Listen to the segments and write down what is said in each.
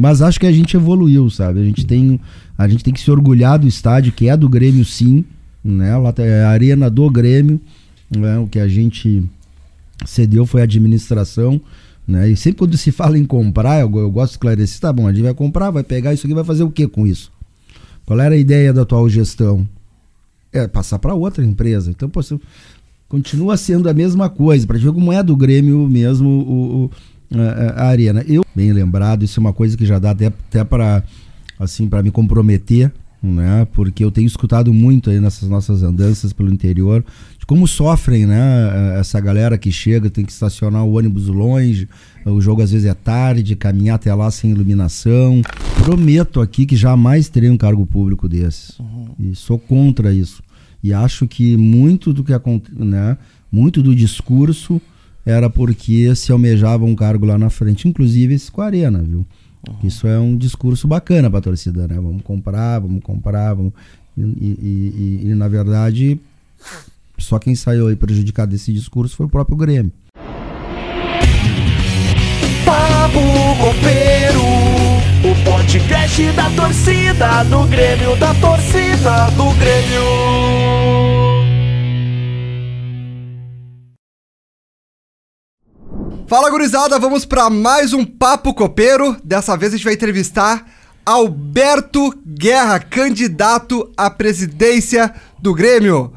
mas acho que a gente evoluiu, sabe? A gente tem, a gente tem que se orgulhar do estádio, que é do Grêmio, sim. Né? A arena do Grêmio. Né? O que a gente cedeu foi a administração. Né? E sempre quando se fala em comprar, eu, eu gosto de esclarecer, tá bom, a gente vai comprar, vai pegar isso aqui, vai fazer o que com isso? Qual era a ideia da atual gestão? É passar para outra empresa. Então, pô, continua sendo a mesma coisa. Para ver como é do Grêmio mesmo o, o- a, a arena. Eu, bem lembrado, isso é uma coisa que já dá até, até para assim, para me comprometer, né? Porque eu tenho escutado muito aí nessas nossas andanças pelo interior de como sofrem, né? Essa galera que chega, tem que estacionar o ônibus longe, o jogo às vezes é tarde, caminhar até lá sem iluminação. Prometo aqui que jamais terei um cargo público desses. E sou contra isso. E acho que muito do que acontece, né? Muito do discurso era porque se almejava um cargo lá na frente, inclusive esse com a Arena, viu? Isso é um discurso bacana para a torcida, né? Vamos comprar, vamos comprar, vamos. E, e- e- e, na verdade, só quem saiu aí prejudicado desse discurso foi o próprio Grêmio. Papo Copeiro, o podcast da torcida do Grêmio, da torcida do Grêmio. Fala gurizada, vamos para mais um Papo Copeiro. Dessa vez a gente vai entrevistar Alberto Guerra, candidato à presidência do Grêmio.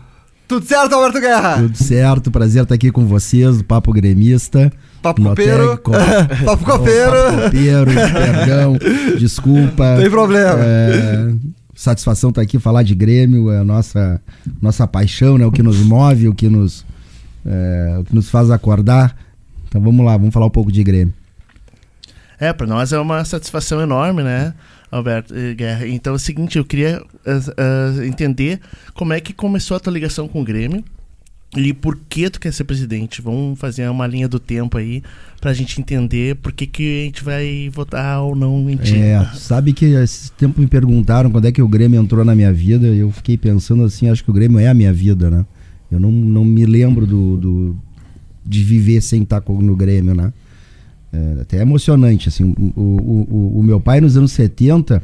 Tudo certo, Alberto Guerra? Tudo certo, prazer estar aqui com vocês, do Papo Gremista. Papo copeiro. Co- Papo copeiro. Papo copeiro, perdão, desculpa. Tem problema. É, satisfação estar aqui falar de Grêmio, é a nossa, nossa paixão, né? O que nos move, o que nos, é, o que nos faz acordar. Então vamos lá, vamos falar um pouco de Grêmio. É, para nós é uma satisfação enorme, né, Alberto Guerra? Então é o seguinte, eu queria ah, ah, entender como é que começou a tua ligação com o Grêmio e por que tu quer ser presidente. Vamos fazer uma linha do tempo aí pra gente entender por que, que a gente vai votar ou não em ti. É, sabe que esse tempo me perguntaram quando é que o Grêmio entrou na minha vida, e eu fiquei pensando assim, acho que o Grêmio é a minha vida, né? Eu não, não me lembro do, do- de viver sem estar no Grêmio, né? É até emocionante, assim, o, o, o- o meu pai nos anos 70,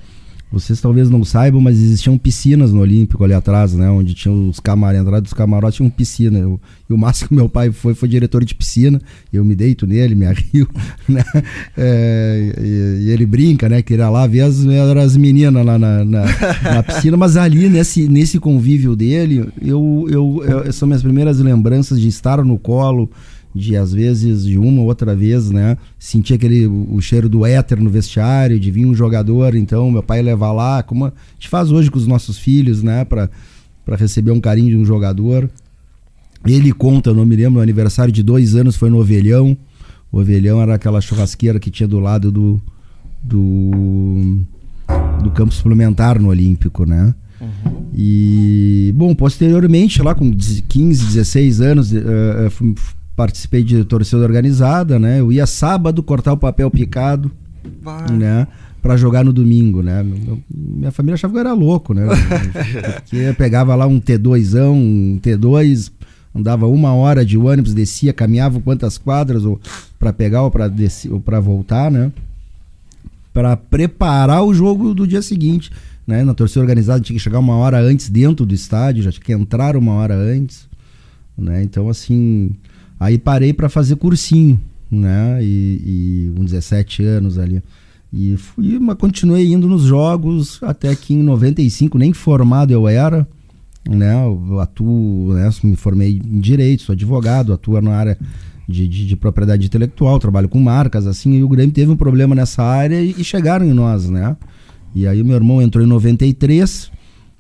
vocês talvez não saibam, mas existiam piscinas no Olímpico ali atrás, né? Onde tinham os camarotes, entrada dos camarotes tinha uma piscina. Eu, e o máximo que meu pai foi, foi diretor de piscina. Eu me deito nele, me arrio, né? É, ele brinca, né? Que lá ver as, as meninas lá na, na, na piscina, mas ali nesse, nesse convívio dele, eu, eu, eu- são minhas primeiras lembranças de estar no colo, de às vezes, de uma ou outra vez, né? Sentir aquele o, cheiro do éter no vestiário, de vir um jogador, então meu pai levar lá, como a gente faz hoje com os nossos filhos, né? Pra, pra receber um carinho de um jogador. Ele conta, não me lembro, o aniversário de dois anos foi no Ovelhão. O Ovelhão era aquela churrasqueira que tinha do lado do, do, do campo suplementar no Olímpico, né? E, bom, posteriormente, lá com 15, 16 anos, eh, fui- participei de torcida organizada, né? Eu ia sábado cortar o papel picado, né? Pra jogar no domingo, né? Minha família achava que eu era louco, né? Porque eu pegava lá um T2ão, um T2, andava uma hora de ônibus, descia, caminhava quantas quadras ou para pegar ou para descer ou para voltar, né? Para preparar o jogo do dia seguinte, né? Na torcida organizada tinha que chegar uma hora antes dentro do estádio, já tinha que entrar uma hora antes, né? Então assim, aí parei para fazer cursinho, né? E, e com 17 anos ali. E fui, mas continuei indo nos jogos até que em 95 nem formado eu era, né? Eu atuo, né? Me formei em direito, sou advogado, atuo na área de, de, de propriedade intelectual, trabalho com marcas, assim, e o Grêmio teve um problema nessa área e, e chegaram em nós, né? E aí meu irmão entrou em 93,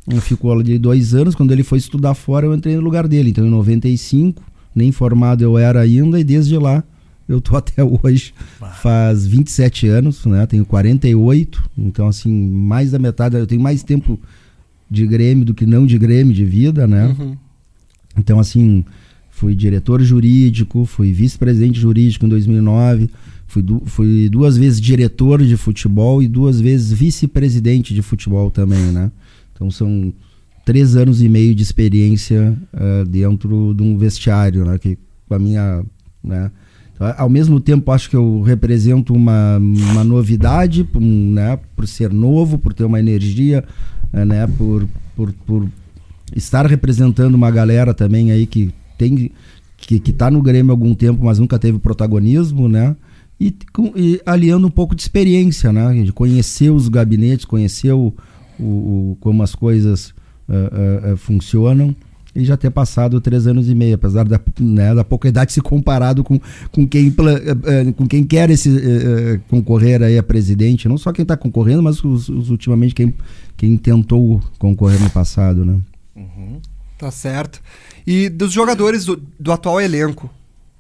ele ficou ali dois anos, quando ele foi estudar fora eu entrei no lugar dele, então em 95, nem formado eu era ainda, e desde lá eu tô até hoje, faz 27 anos, né? Tenho 48, então assim, mais da metade, eu tenho mais tempo de Grêmio do que não de Grêmio de vida, né? Então assim, fui diretor jurídico, fui vice-presidente jurídico em 2009, fui, du fui duas vezes diretor de futebol e duas vezes vice-presidente de futebol também, né? Então são três anos e meio de experiência ah, dentro de um vestiário, né? Que com a minha, né? Então, ao mesmo tempo, acho que eu represento uma, uma novidade, né, por ser novo, por ter uma energia, eh, né, por, por, por estar representando uma galera também aí que tem que, que tá no Grêmio há algum tempo, mas nunca teve protagonismo, né? E, com, e aliando um pouco de experiência, né? De conhecer os gabinetes, conhecer o, o, o como as coisas uh, uh, uh, funcionam e já ter passado três anos e meio, apesar da, né, da pouca idade se comparado com, com, quem, com quem quer esse, concorrer aí a presidente, não só quem está concorrendo, mas os, os, ultimamente quem, quem tentou concorrer no passado, né? Uhum. Tá certo. E dos jogadores do, do atual elenco,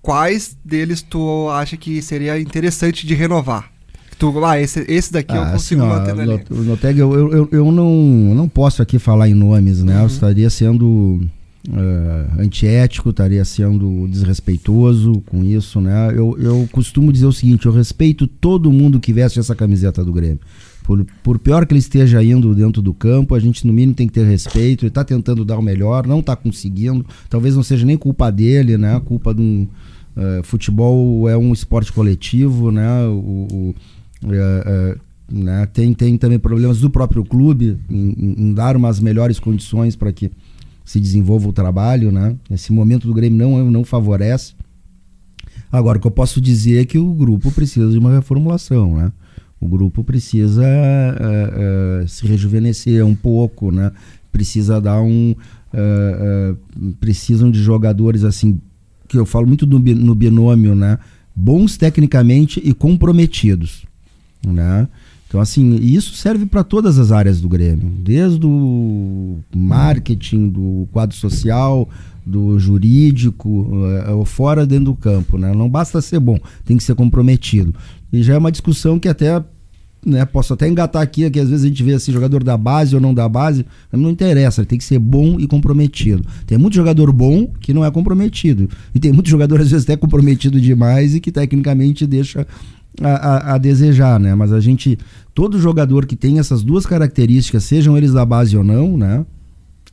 quais deles tu acha que seria interessante de renovar? Tu, ah, esse, esse daqui ah, eu consigo assim, manter ó, na Noteg, eu, eu, eu, não, não posso aqui falar em nomes, né? Uhum. Eu estaria sendo uh, antiético, estaria sendo desrespeitoso com isso, né? Eu, eu costumo dizer o seguinte, eu respeito todo mundo que veste essa camiseta do Grêmio. Por, por pior que ele esteja indo dentro do campo, a gente no mínimo tem que ter respeito. Ele está tentando dar o melhor, não está conseguindo. Talvez não seja nem culpa dele, né? Culpa de um. Uh, futebol é um esporte coletivo, né? O, o uh, uh, né? Tem, tem também problemas do próprio clube em, em dar umas melhores condições para que se desenvolva o trabalho, né? Esse momento do Grêmio não, não favorece. Agora, o que eu posso dizer é que o grupo precisa de uma reformulação, né? O grupo precisa uh, uh, se rejuvenescer um pouco, né? Precisa dar um... Uh, precisam de jogadores, assim, que eu falo muito do, no binômio, né? Bons tecnicamente e comprometidos, né? Então, assim, isso serve para todas as áreas do Grêmio, desde o marketing, do quadro social, do jurídico, uh, fora dentro do campo, né? Não basta ser bom, tem que ser comprometido. E já é uma discussão que até, né, posso até engatar aqui, que às vezes a gente vê assim, jogador da base ou não da base, não interessa, ele tem que ser bom e comprometido. Tem muito jogador bom que não é comprometido. E tem muito jogador, às vezes, até comprometido demais e que tecnicamente deixa a, a, a, desejar, né? Mas a gente, todo jogador que tem essas duas características, sejam eles da base ou não, né?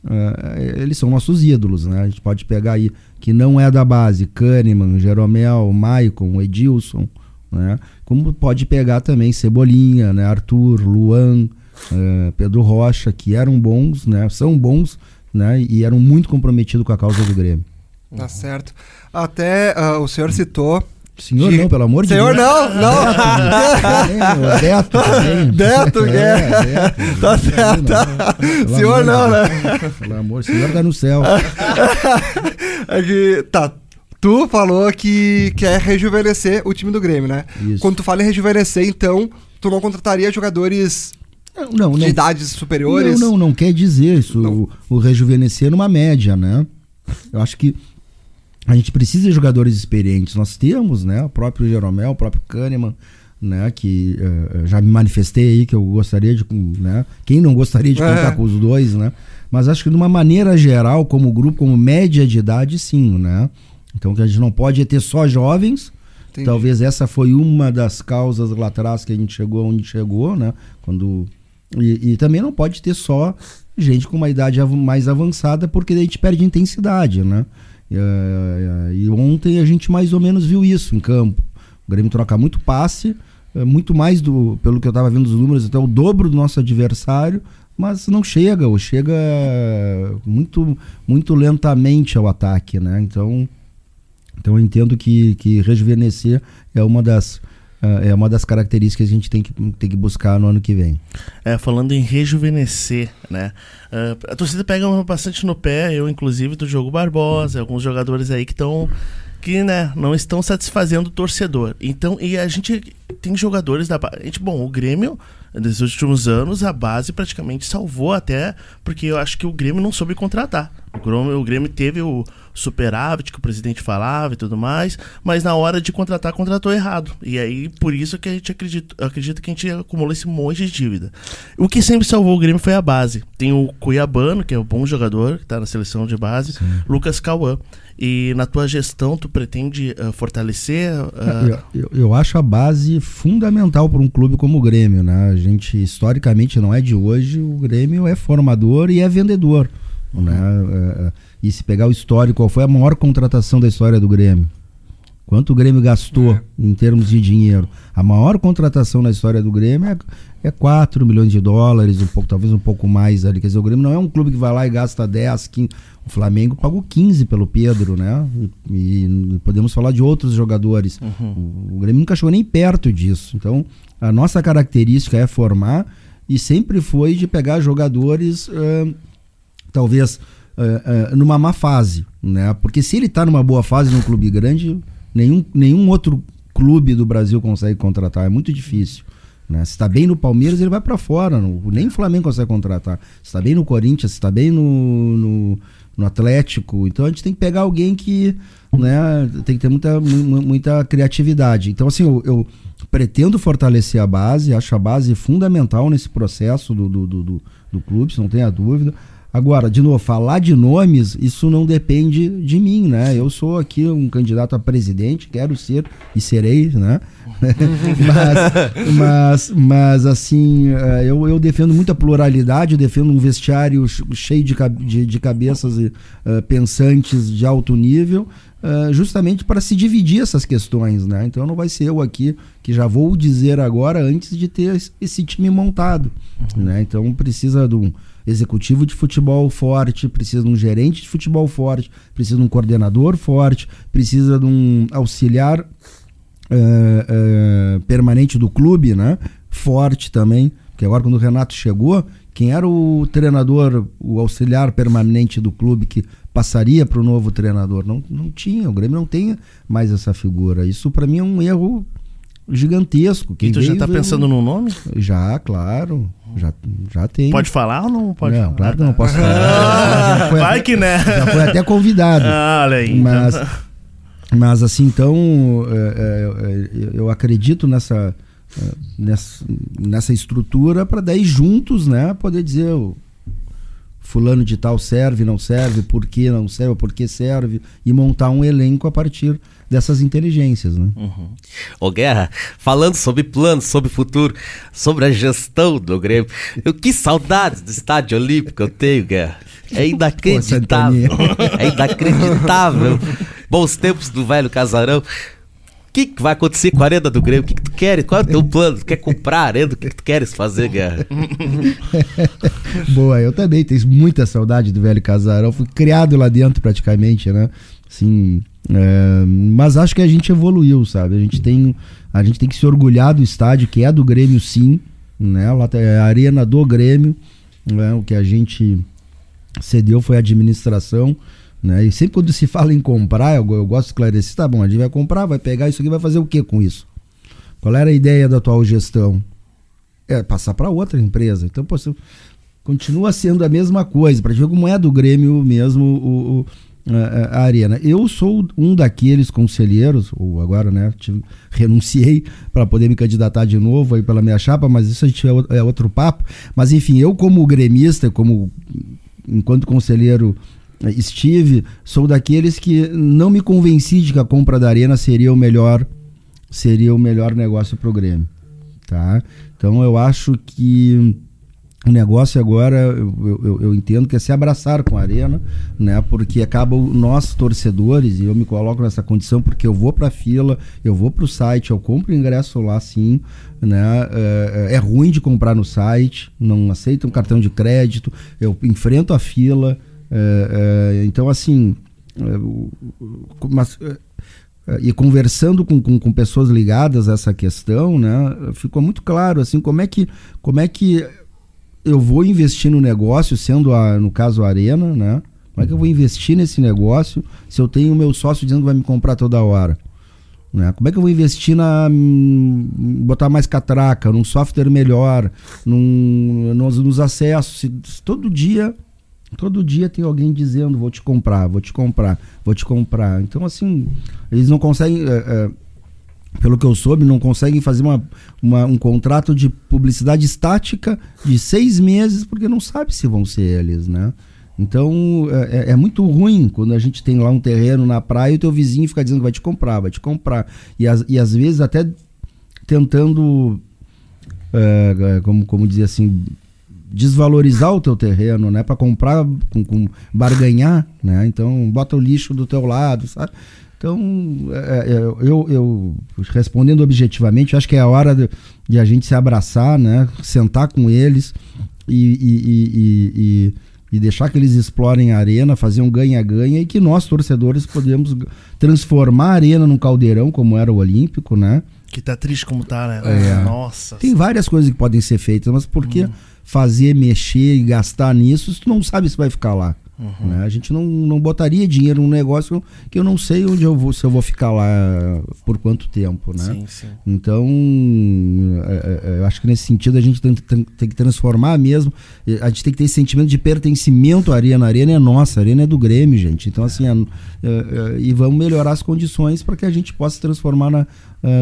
Uh, eles são nossos ídolos, né? A gente pode pegar aí que não é da base, Kahneman, Jeromel, Maicon, Edilson, né? Como pode pegar também Cebolinha, né? Arthur, Luan, uh, Pedro Rocha, que eram bons, né? São bons, né? E eram muito comprometidos com a causa do Grêmio. Tá certo. Até uh, o senhor citou Senhor não, pelo amor de Senhor Deus. Senhor não, não. Deto também. Deto, é, Deto, Tá certo. Senhor não, né? Pelo amor, senhor tá no céu. É que, tá, tu falou que quer rejuvenescer o time do Grêmio, né? Isso. Quando tu fala em rejuvenescer, então, tu não contrataria jogadores não, não, de idades superiores? Não, não, não quer dizer isso. O, o rejuvenescer numa média, né? Eu acho que a gente precisa de jogadores experientes. Nós temos, né? O próprio Jeromel, o próprio Kahneman, né? Que uh, já me manifestei aí que eu gostaria de, né? Quem não gostaria de contar é. com os dois, né? Mas acho que de uma maneira geral, como grupo, como média de idade, sim, né? Então que a gente não pode ter só jovens. Entendi. Talvez essa foi uma das causas lá atrás que a gente chegou onde chegou, né? Quando e, e também não pode ter só gente com uma idade mais avançada, porque daí a gente perde intensidade, né? Uh, e ontem a gente mais ou menos viu isso em campo. O Grêmio troca muito passe, muito mais do, pelo que eu estava vendo os números, até o dobro do nosso adversário, mas não chega, ou chega muito, muito lentamente ao ataque, né? Então, então eu entendo que, que rejuvenescer é uma das é uma das características que a gente tem que, tem que buscar no ano que vem. É, falando em rejuvenescer, né? Uh, a torcida pega bastante no pé, eu inclusive do jogo Barbosa, alguns jogadores aí que estão que né, não estão satisfazendo o torcedor. Então, e a gente tem jogadores da base. Bom, o Grêmio, nesses últimos anos, a base praticamente salvou até, porque eu acho que o Grêmio não soube contratar. O Grêmio, o Grêmio teve o superávit que o presidente falava e tudo mais, mas na hora de contratar, contratou errado. E aí, por isso que a gente acredita, acredita que a gente acumulou esse monte de dívida. O que sempre salvou o Grêmio foi a base. Tem o Cuiabano, que é um bom jogador, que está na seleção de base, Sim. Lucas Cauã. E na tua gestão, tu pretende uh, fortalecer? Uh... Eu, eu, eu, acho a base fundamental para um clube como o Grêmio, né? A gente, historicamente, não é de hoje, o Grêmio é formador e é vendedor, uhum. né? Uh, e se pegar o histórico, qual foi a maior contratação da história do Grêmio? Quanto o Grêmio gastou em termos de dinheiro? A maior contratação na história do Grêmio é, é 4 milhões de dólares, um pouco, talvez um pouco mais ali. Quer dizer, o Grêmio não é um clube que vai lá e gasta 10, 15. O Flamengo pagou 15 pelo Pedro, né? E, e podemos falar de outros jogadores. O, o Grêmio nunca chegou nem perto disso. Então, a nossa característica é formar e sempre foi de pegar jogadores, ah, talvez, ah, ah, numa má fase, né? Porque se ele está numa boa fase num clube grande, nenhum, nenhum outro clube do Brasil consegue contratar, é muito difícil. Né? Se está bem no Palmeiras, ele vai para fora. Nem o Flamengo consegue contratar. Se está bem no Corinthians, se está bem no, no, no Atlético. Então a gente tem que pegar alguém que né, tem que ter muita, mu- muita criatividade. Então, assim, eu, eu pretendo fortalecer a base, acho a base fundamental nesse processo do, do, do, do, do clube, se não tenha dúvida. Agora, de novo, falar de nomes, isso não depende de mim, né? Eu sou aqui um candidato a presidente, quero ser e serei, né? mas, mas, mas, assim, eh, eu, eu defendo muita pluralidade, eu defendo um vestiário ch- cheio de, de, de cabeças eh, pensantes de alto nível, eh, justamente para se dividir essas questões, né? Então não vai ser eu aqui que já vou dizer agora antes de ter esse- time montado, né? Então precisa de um executivo de futebol forte, precisa de um gerente de futebol forte, precisa de um coordenador forte, precisa de um auxiliar eh, eh, permanente do clube, né? Forte também. Porque agora quando o Renato chegou, quem era o treinador, o auxiliar permanente do clube que passaria para o novo treinador? Não, não tinha, o Grêmio não tem mais essa figura. Isso para mim é um erro gigantesco. Quem E tu já veio, tá veio- pensando no nome? Já, claro. Já, já tem. Pode falar ou não pode Não, falar? claro que não posso falar. Já foi Vai até- que né? já foi até convidado. Ah, olha aí. Mas, então. mas assim, então, é, é, é, eu acredito nessa, nessa, nessa estrutura para daí juntos, né, poder dizer o fulano de tal serve, não serve, por que não serve, por que serve, e montar um elenco a partir dessas inteligências, né? Ô Guerra, falando sobre planos, sobre futuro, sobre a gestão do Grêmio, eu que saudades do estádio olímpico eu tenho, Guerra. É inacreditável. é inacreditável. Bons tempos do velho casarão. O que, que vai acontecer com a arena do Grêmio? O que, que tu queres? Qual é o teu plano? Tu quer comprar a arena? O que, que tu queres fazer, Guerra? Boa, eu também tenho muita saudade do velho casarão. Fui criado lá dentro praticamente, né? Assim, é, mas acho que a gente evoluiu, sabe? A gente tem, a gente tem que se orgulhar do estádio, que é do Grêmio, sim, né? Lá tem a arena do Grêmio, né? O que a gente cedeu foi a administração, né? E sempre quando se fala em comprar, eu, eu gosto de esclarecer, tá bom, a gente vai comprar, vai pegar isso aqui, vai fazer o que com isso? Qual era a ideia da atual gestão? É passar para outra empresa. Então, pô, continua sendo a mesma coisa. Para ver como é do Grêmio mesmo o, o- a, a arena. Eu sou um daqueles conselheiros, ou agora, né, tive- renunciei para poder me candidatar de novo aí pela minha chapa, mas isso a gente é, é outro papo. Mas enfim, eu como gremista, como enquanto conselheiro eh, estive, sou daqueles que não me convenci de que a compra da arena seria o melhor seria o melhor negócio para o Grêmio, tá? Então eu acho que o negócio agora, eu, eu, eu entendo que é se abraçar com a Arena, né? Porque acaba o- nós torcedores, e eu me coloco nessa condição porque eu vou pra fila, eu vou pro site, eu compro ingresso lá sim, né? É, é ruim de comprar no site, não aceita um cartão de crédito, eu enfrento a fila, é, é, então assim, é, o- o- mas, é, é, e conversando com, com, com pessoas ligadas a essa questão, né, ficou muito claro assim como é que como é que eu vou investir no negócio, sendo a, no caso a Arena, né? Como é que eu vou investir nesse negócio se eu tenho o meu sócio dizendo que vai me comprar toda hora? Né? Como é que eu vou investir na. hum, botar mais catraca, num software melhor, num, nos, nos acessos? Se, se todo dia. Todo dia tem alguém dizendo, vou te comprar, vou te comprar, vou te comprar. Então, assim, eles não conseguem. é, é, pelo que eu soube, não conseguem fazer uma, uma- um contrato de publicidade estática de seis meses, porque não sabe se vão ser eles, né? Então é, é- é muito ruim quando a gente tem lá um terreno na praia e o teu vizinho fica dizendo que vai te comprar, vai te comprar. E, as- e às vezes até tentando, é, é, como, como dizer assim, desvalorizar o teu terreno, né? Para comprar, com, com barganhar, né? Então bota o lixo do teu lado, sabe? Então, é, é, eu, eu, respondendo objetivamente, acho que é a hora de, de, a gente se abraçar, né? Sentar com eles e, e, e, e, deixar que eles explorem a arena, fazer um ganha-ganha e que nós, torcedores, podemos transformar a arena num caldeirão, como era o Olímpico, né? Que tá triste como tá, né? É. Nossa. Tem várias coisas que podem ser feitas, mas por que hum. fazer, mexer e gastar nisso se tu não sabe se vai ficar lá? Uhum. Né? A gente não, não botaria dinheiro num negócio que eu não sei onde eu vou, se eu vou ficar lá por quanto tempo, né? Sim, sim. Então, é, é, é eu acho que nesse sentido a gente tem, tem, tem, que transformar mesmo. A gente tem que ter esse sentimento de pertencimento à arena. A arena é nossa, a arena é do Grêmio, gente. Então, assim, a, a, a, e vamos melhorar as condições para que a gente possa transformar na,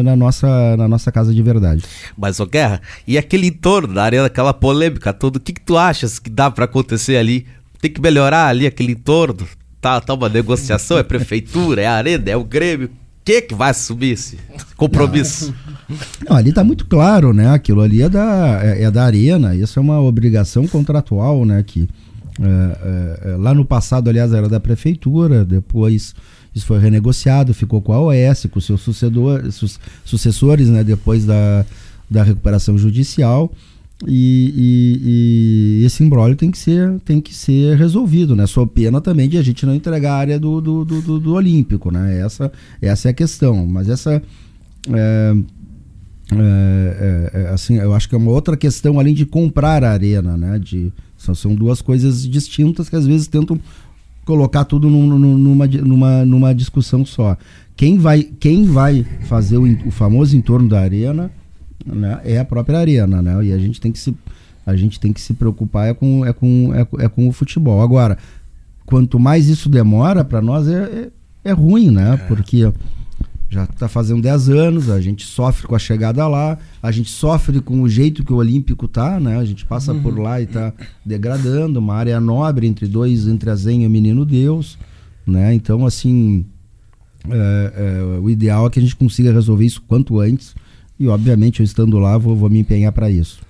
na, nossa, na nossa casa de verdade. Mas, ô Guerra, e aquele entorno da arena, aquela polêmica toda, o que, que tu achas que dá para acontecer ali? Tem que melhorar ali aquele entorno. Tá, tá uma negociação, é prefeitura, é arena, é o Grêmio. Que que vai assumir esse compromisso? Não, ali tá muito claro, né? Aquilo ali é da, é, é da arena, isso é uma obrigação contratual, né? Que é, é, é lá no passado, aliás, era da prefeitura, depois isso foi renegociado, ficou com a OS, com seus sucedor, su, sucessores, né? Depois da, da recuperação judicial. E, e, e, esse embrólio tem que ser tem que ser resolvido, né? Só pena também de a gente não entregar a área do, do, do, do, do Olímpico, né? Essa, essa é a questão. Mas essa é, é, é, é, assim, eu acho que é uma outra questão além de comprar a arena, né? De, são, são duas coisas distintas que às vezes tentam colocar tudo num, numa, numa, numa discussão só. Quem vai, quem vai fazer o, o famoso entorno da arena né, é a própria arena, né? E a gente tem que se, a gente tem que se preocupar é com, é com, é, é com o futebol. Agora, quanto mais isso demora, para nós é, é, é, ruim, né? É. Porque já está fazendo 10 anos, a gente sofre com a chegada lá, a gente sofre com o jeito que o Olímpico tá, né? A gente passa uhum. por lá e está degradando, uma área nobre entre dois, entre a Zen e o Menino Deus, né? Então, assim, é, é, o ideal é que a gente consiga resolver isso quanto antes e, obviamente, eu estando lá, vou, vou me empenhar para isso.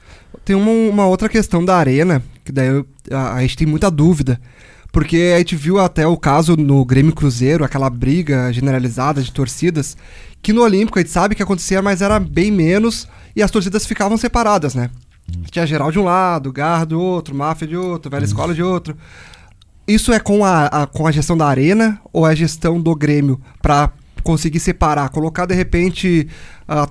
Tem uma, uma, outra questão da arena, que daí eu, a, a, gente tem muita dúvida. Porque a gente viu até o caso no Grêmio Cruzeiro, aquela briga generalizada de torcidas, que no Olímpico a gente sabe que acontecia, mas era bem menos, e as torcidas ficavam separadas, né? Hum. Tinha geral de um lado, Garra do outro, Máfia de outro, Velha hum. Escola de outro. Isso é com a, a, com a gestão da arena ou é a gestão do Grêmio para conseguir separar, colocar de repente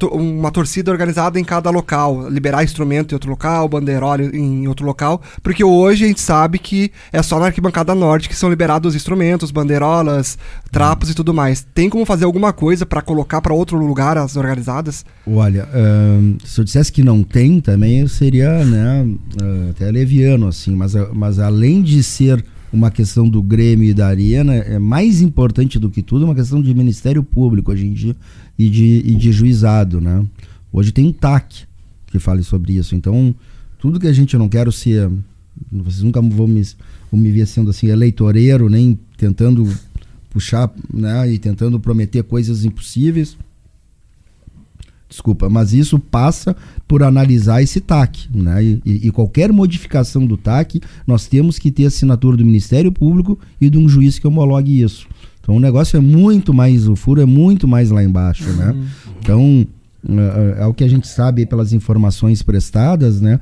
uma torcida organizada em cada local, liberar instrumento em outro local, banderola em outro local, porque hoje a gente sabe que é só na arquibancada norte que são liberados os instrumentos, bandeirolas, trapos e tudo mais. Tem como fazer alguma coisa para colocar para outro lugar as organizadas? Olha, se eu dissesse que não tem, também seria né, uh, até leviano, assim, mas, mas além de ser uma questão do Grêmio e da Arena, é mais importante do que tudo uma questão de Ministério Público hoje em dia e de, e de juizado, né? Hoje tem um TAC que fale sobre isso. Então, tudo que a gente não quer ser. Vocês nunca vão me, vão me ver sendo assim eleitoreiro, nem tentando puxar né, e tentando prometer coisas impossíveis. Desculpa, mas isso passa por analisar esse TAC. Né? E, e, qualquer modificação do TAC, nós temos que ter assinatura do Ministério Público e de um juiz que homologue isso. Então o negócio é muito mais, o furo é muito mais lá embaixo. Né? Uhum. Então, é, é, é o que a gente sabe pelas informações prestadas, né?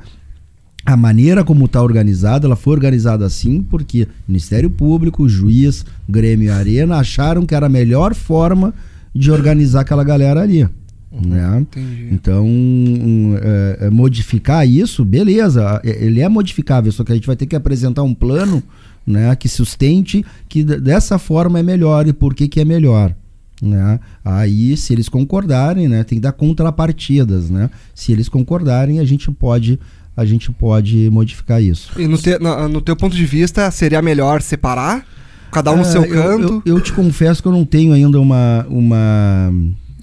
a maneira como está organizada, ela foi organizada assim porque Ministério Público, juiz, Grêmio e Arena acharam que era a melhor forma de organizar aquela galera ali. Uhum, né? Então, um, é, é, modificar isso, beleza, ele é modificável, só que a gente vai ter que apresentar um plano né, que sustente que dessa forma é melhor e por que, que é melhor. Né? Aí, se eles concordarem, né, tem que dar contrapartidas. Né? Se eles concordarem, a gente pode a gente pode modificar isso. E no, te, no, no teu ponto de vista, seria melhor separar? Cada um no seu canto? Eu, eu, eu, te confesso que eu não tenho ainda uma, uma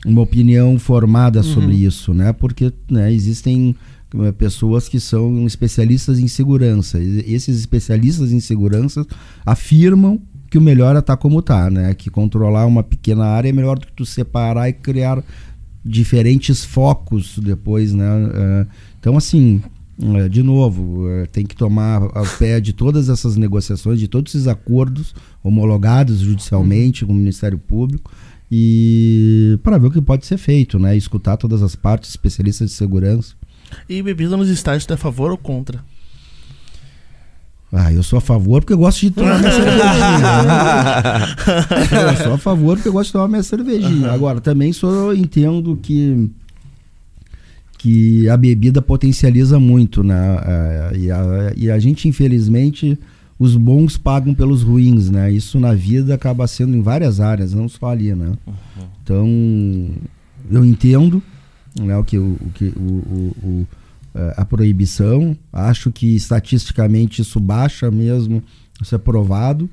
uma opinião formada sobre uhum. isso, né? Porque né, existem eh, pessoas que são especialistas em segurança. E esses especialistas em segurança afirmam que o melhor é estar tá como está, né? Que controlar uma pequena área é melhor do que tu separar e criar diferentes focos depois, né? Eh, então, assim, eh, de novo, tem que tomar ao pé de todas essas negociações, de todos esses acordos homologados judicialmente uhum. com o Ministério Público e para ver o que pode ser feito, né? Escutar todas as partes, especialistas de segurança. E bebida nos estádios, tu é a favor ou contra? Ah, eu sou a favor porque eu gosto de tomar minha cervejinha. Né? Eu sou a favor porque eu gosto de tomar minha cervejinha. Agora, também sou, entendo que que a bebida potencializa muito, né? É, e, a, e a gente, infelizmente, os bons pagam pelos ruins, né? Isso na vida acaba sendo em várias áreas, não só ali, né? Uhum. Então, eu entendo né, o que, o, o, que o, o, o é, a proibição. Acho que estatisticamente isso baixa mesmo, isso é provado.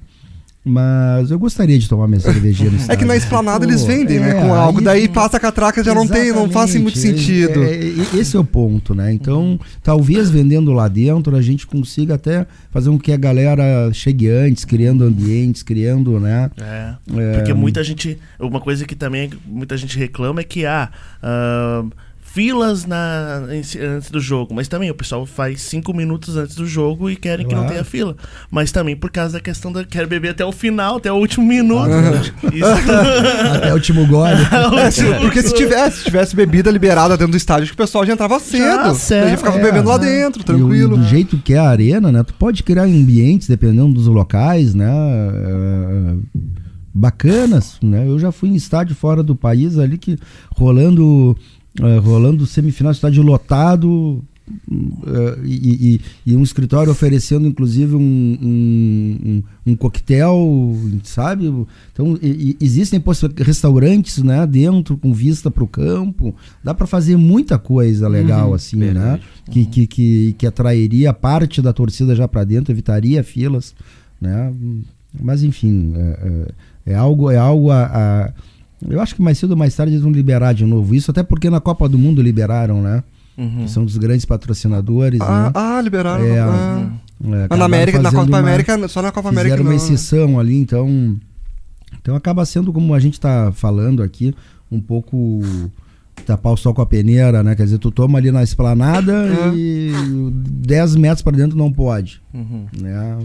Mas eu gostaria de tomar minha cervejinha no É que na esplanada Pô, eles vendem, né, é, com álcool. Daí passa a catraca já não tem, não faz muito sentido. É, é, esse é o ponto, né? Então, uhum. talvez vendendo lá dentro a gente consiga até fazer com que a galera chegue antes, criando ambientes, criando, né? É. é porque muita gente, uma coisa que também muita gente reclama é que ah, uh, filas na, antes do jogo, mas também o pessoal faz cinco minutos antes do jogo e querem claro. que não tenha fila. Mas também por causa da questão da quer beber até o final, até o último minuto. até o último gole. Porque se tivesse, se tivesse bebida liberada dentro do estádio, acho que o pessoal já entrava cedo. Já, já ficava é, bebendo lá dentro, tranquilo. E, do jeito que é a arena, né? Tu pode criar ambientes, dependendo dos locais, né? É, bacanas, né? Eu já fui em estádio fora do país ali que rolando uh, rolando semifinal, estádio lotado, Uh, e, e, e, um escritório oferecendo inclusive um, um, um, um coquetel, sabe? Então e, existem restaurantes né, dentro com vista para o campo. Dá para fazer muita coisa legal uhum, assim, né? verdade. né? Que, que, que, que atrairia parte da torcida já para dentro, evitaria filas, né? Mas enfim, é, é, é algo, é algo a, a eu acho que mais cedo ou mais tarde eles vão liberar de novo isso, até porque na Copa do Mundo liberaram, né? Uhum. Que são dos grandes patrocinadores. Ah, né? ah liberaram. É, ah. É, na América, na Copa uma, América, só na Copa América. Fizeram uma né? exceção ali, então. Então acaba sendo, como a gente está falando aqui, um pouco tapar o sol com a peneira, né? Quer dizer, tu toma ali na esplanada é. e 10 metros para dentro não pode. Uhum. Né?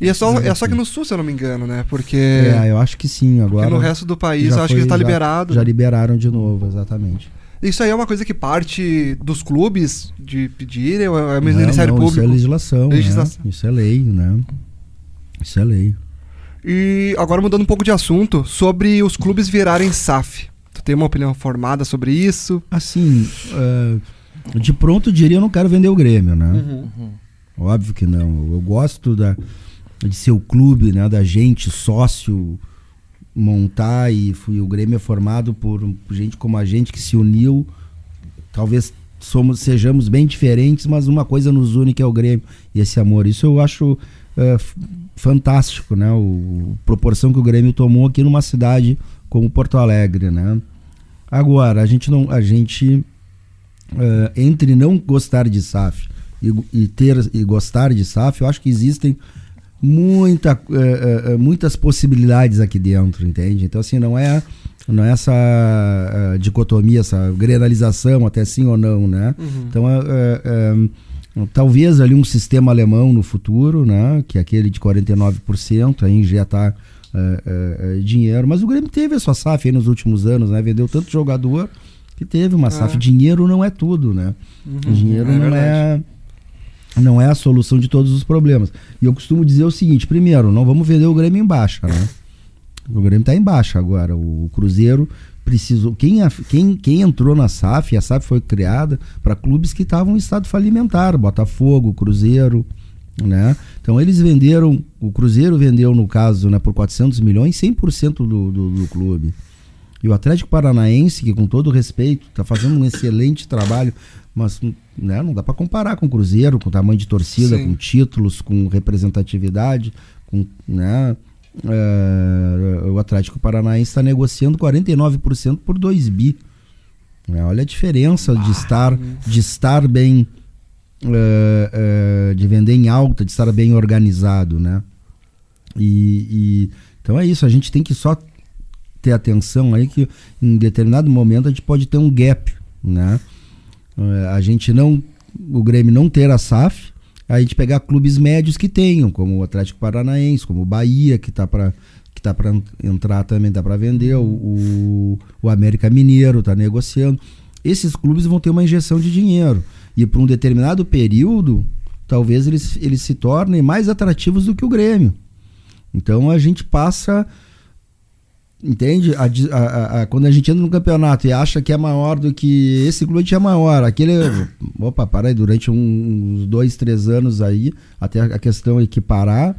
E é só, é só que no sul, se eu não me engano, né? Porque. É, eu acho que sim, agora. Porque no resto do país eu acho foi, que está liberado. Já liberaram de novo, exatamente. Isso aí é uma coisa que parte dos clubes de pedirem, ou é o Ministério não, Público? Isso é legislação. Né? legislação. Né? Isso é lei, né? Isso é lei. E agora mudando um pouco de assunto, sobre os clubes virarem SAF. Tu tem uma opinião formada sobre isso? Assim, uh, de pronto diria eu não quero vender o Grêmio, né? Uhum. Óbvio que não. Eu gosto da de ser o clube, né, da gente, sócio, montar e fui, o Grêmio é formado por, gente como a gente que se uniu. Talvez somos sejamos bem diferentes, mas uma coisa nos une que é o Grêmio e esse amor. Isso eu acho é, fantástico, né? O, a proporção que o Grêmio tomou aqui numa cidade como Porto Alegre, né? Agora a gente não, a gente é, entre não gostar de SAF e, e ter e gostar de SAF, eu acho que existem muita, uh, uh, muitas possibilidades aqui dentro, entende? Então, assim, não é, não é essa uh, dicotomia, essa grenalização, até sim ou não, né? Uhum. Então, talvez ali um sistema alemão no futuro, né? Que é aquele de 49%, aí injetar dinheiro. Mas o Grêmio teve a sua SAF aí nos últimos anos, né? Vendeu tanto jogador que teve uma SAF. Dinheiro não é tudo, né? Uhum. Dinheiro é não é não é a solução de todos os problemas. E eu costumo dizer o seguinte: primeiro, não vamos vender o Grêmio em baixa, né? O Grêmio está em baixa agora. O Cruzeiro precisou. Quem, quem, quem entrou na SAF, a SAF foi criada para clubes que estavam em estado falimentar Botafogo, Cruzeiro. Né? Então eles venderam, o Cruzeiro vendeu, no caso, né, por 400 milhões, 100% do, do, do clube. E o Atlético Paranaense, que com todo respeito, está fazendo um excelente trabalho, mas né, não dá para comparar com o Cruzeiro, com tamanho de torcida, Sim. com títulos, com representatividade, com, né, é, o Atlético Paranaense está negociando 49% por 2 bi. É, olha a diferença de estar, de estar bem, é, de vender em alta, de estar bem organizado, né? E, e, então é isso. A gente tem que só ter atenção aí que em determinado momento a gente pode ter um gap, né? É, a gente não, o Grêmio não ter a SAF, a gente pegar clubes médios que tenham, como o Atlético Paranaense, como o Bahia, que está para que tá para entrar também, dá para vender. O, o, o América Mineiro está negociando. Esses clubes vão ter uma injeção de dinheiro. E por um determinado período, talvez eles, eles se tornem mais atrativos do que o Grêmio. Então a gente passa. Entende? A, a, a, quando a gente entra no campeonato e acha que é maior do que esse clube, a gente é maior. Aquele. Opa, para aí, durante uns dois, três anos aí, até a questão equiparar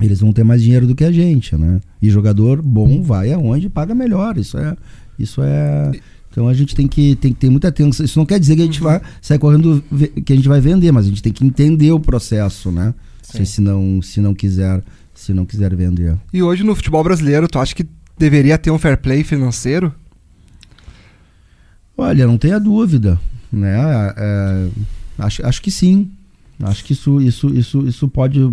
eles vão ter mais dinheiro do que a gente, né? E jogador bom vai aonde paga melhor. Isso é, isso é. Então a gente tem que, tem que ter muita atenção. Isso não quer dizer que a gente vai sair correndo que a gente vai vender, mas a gente tem que entender o processo, né? Se, se não, se não quiser, se não quiser vender. E hoje no futebol brasileiro, tu acha que deveria ter um fair play financeiro? Olha, não tenha dúvida, né? É, acho, acho que sim. Acho que isso, isso, isso, isso pode é,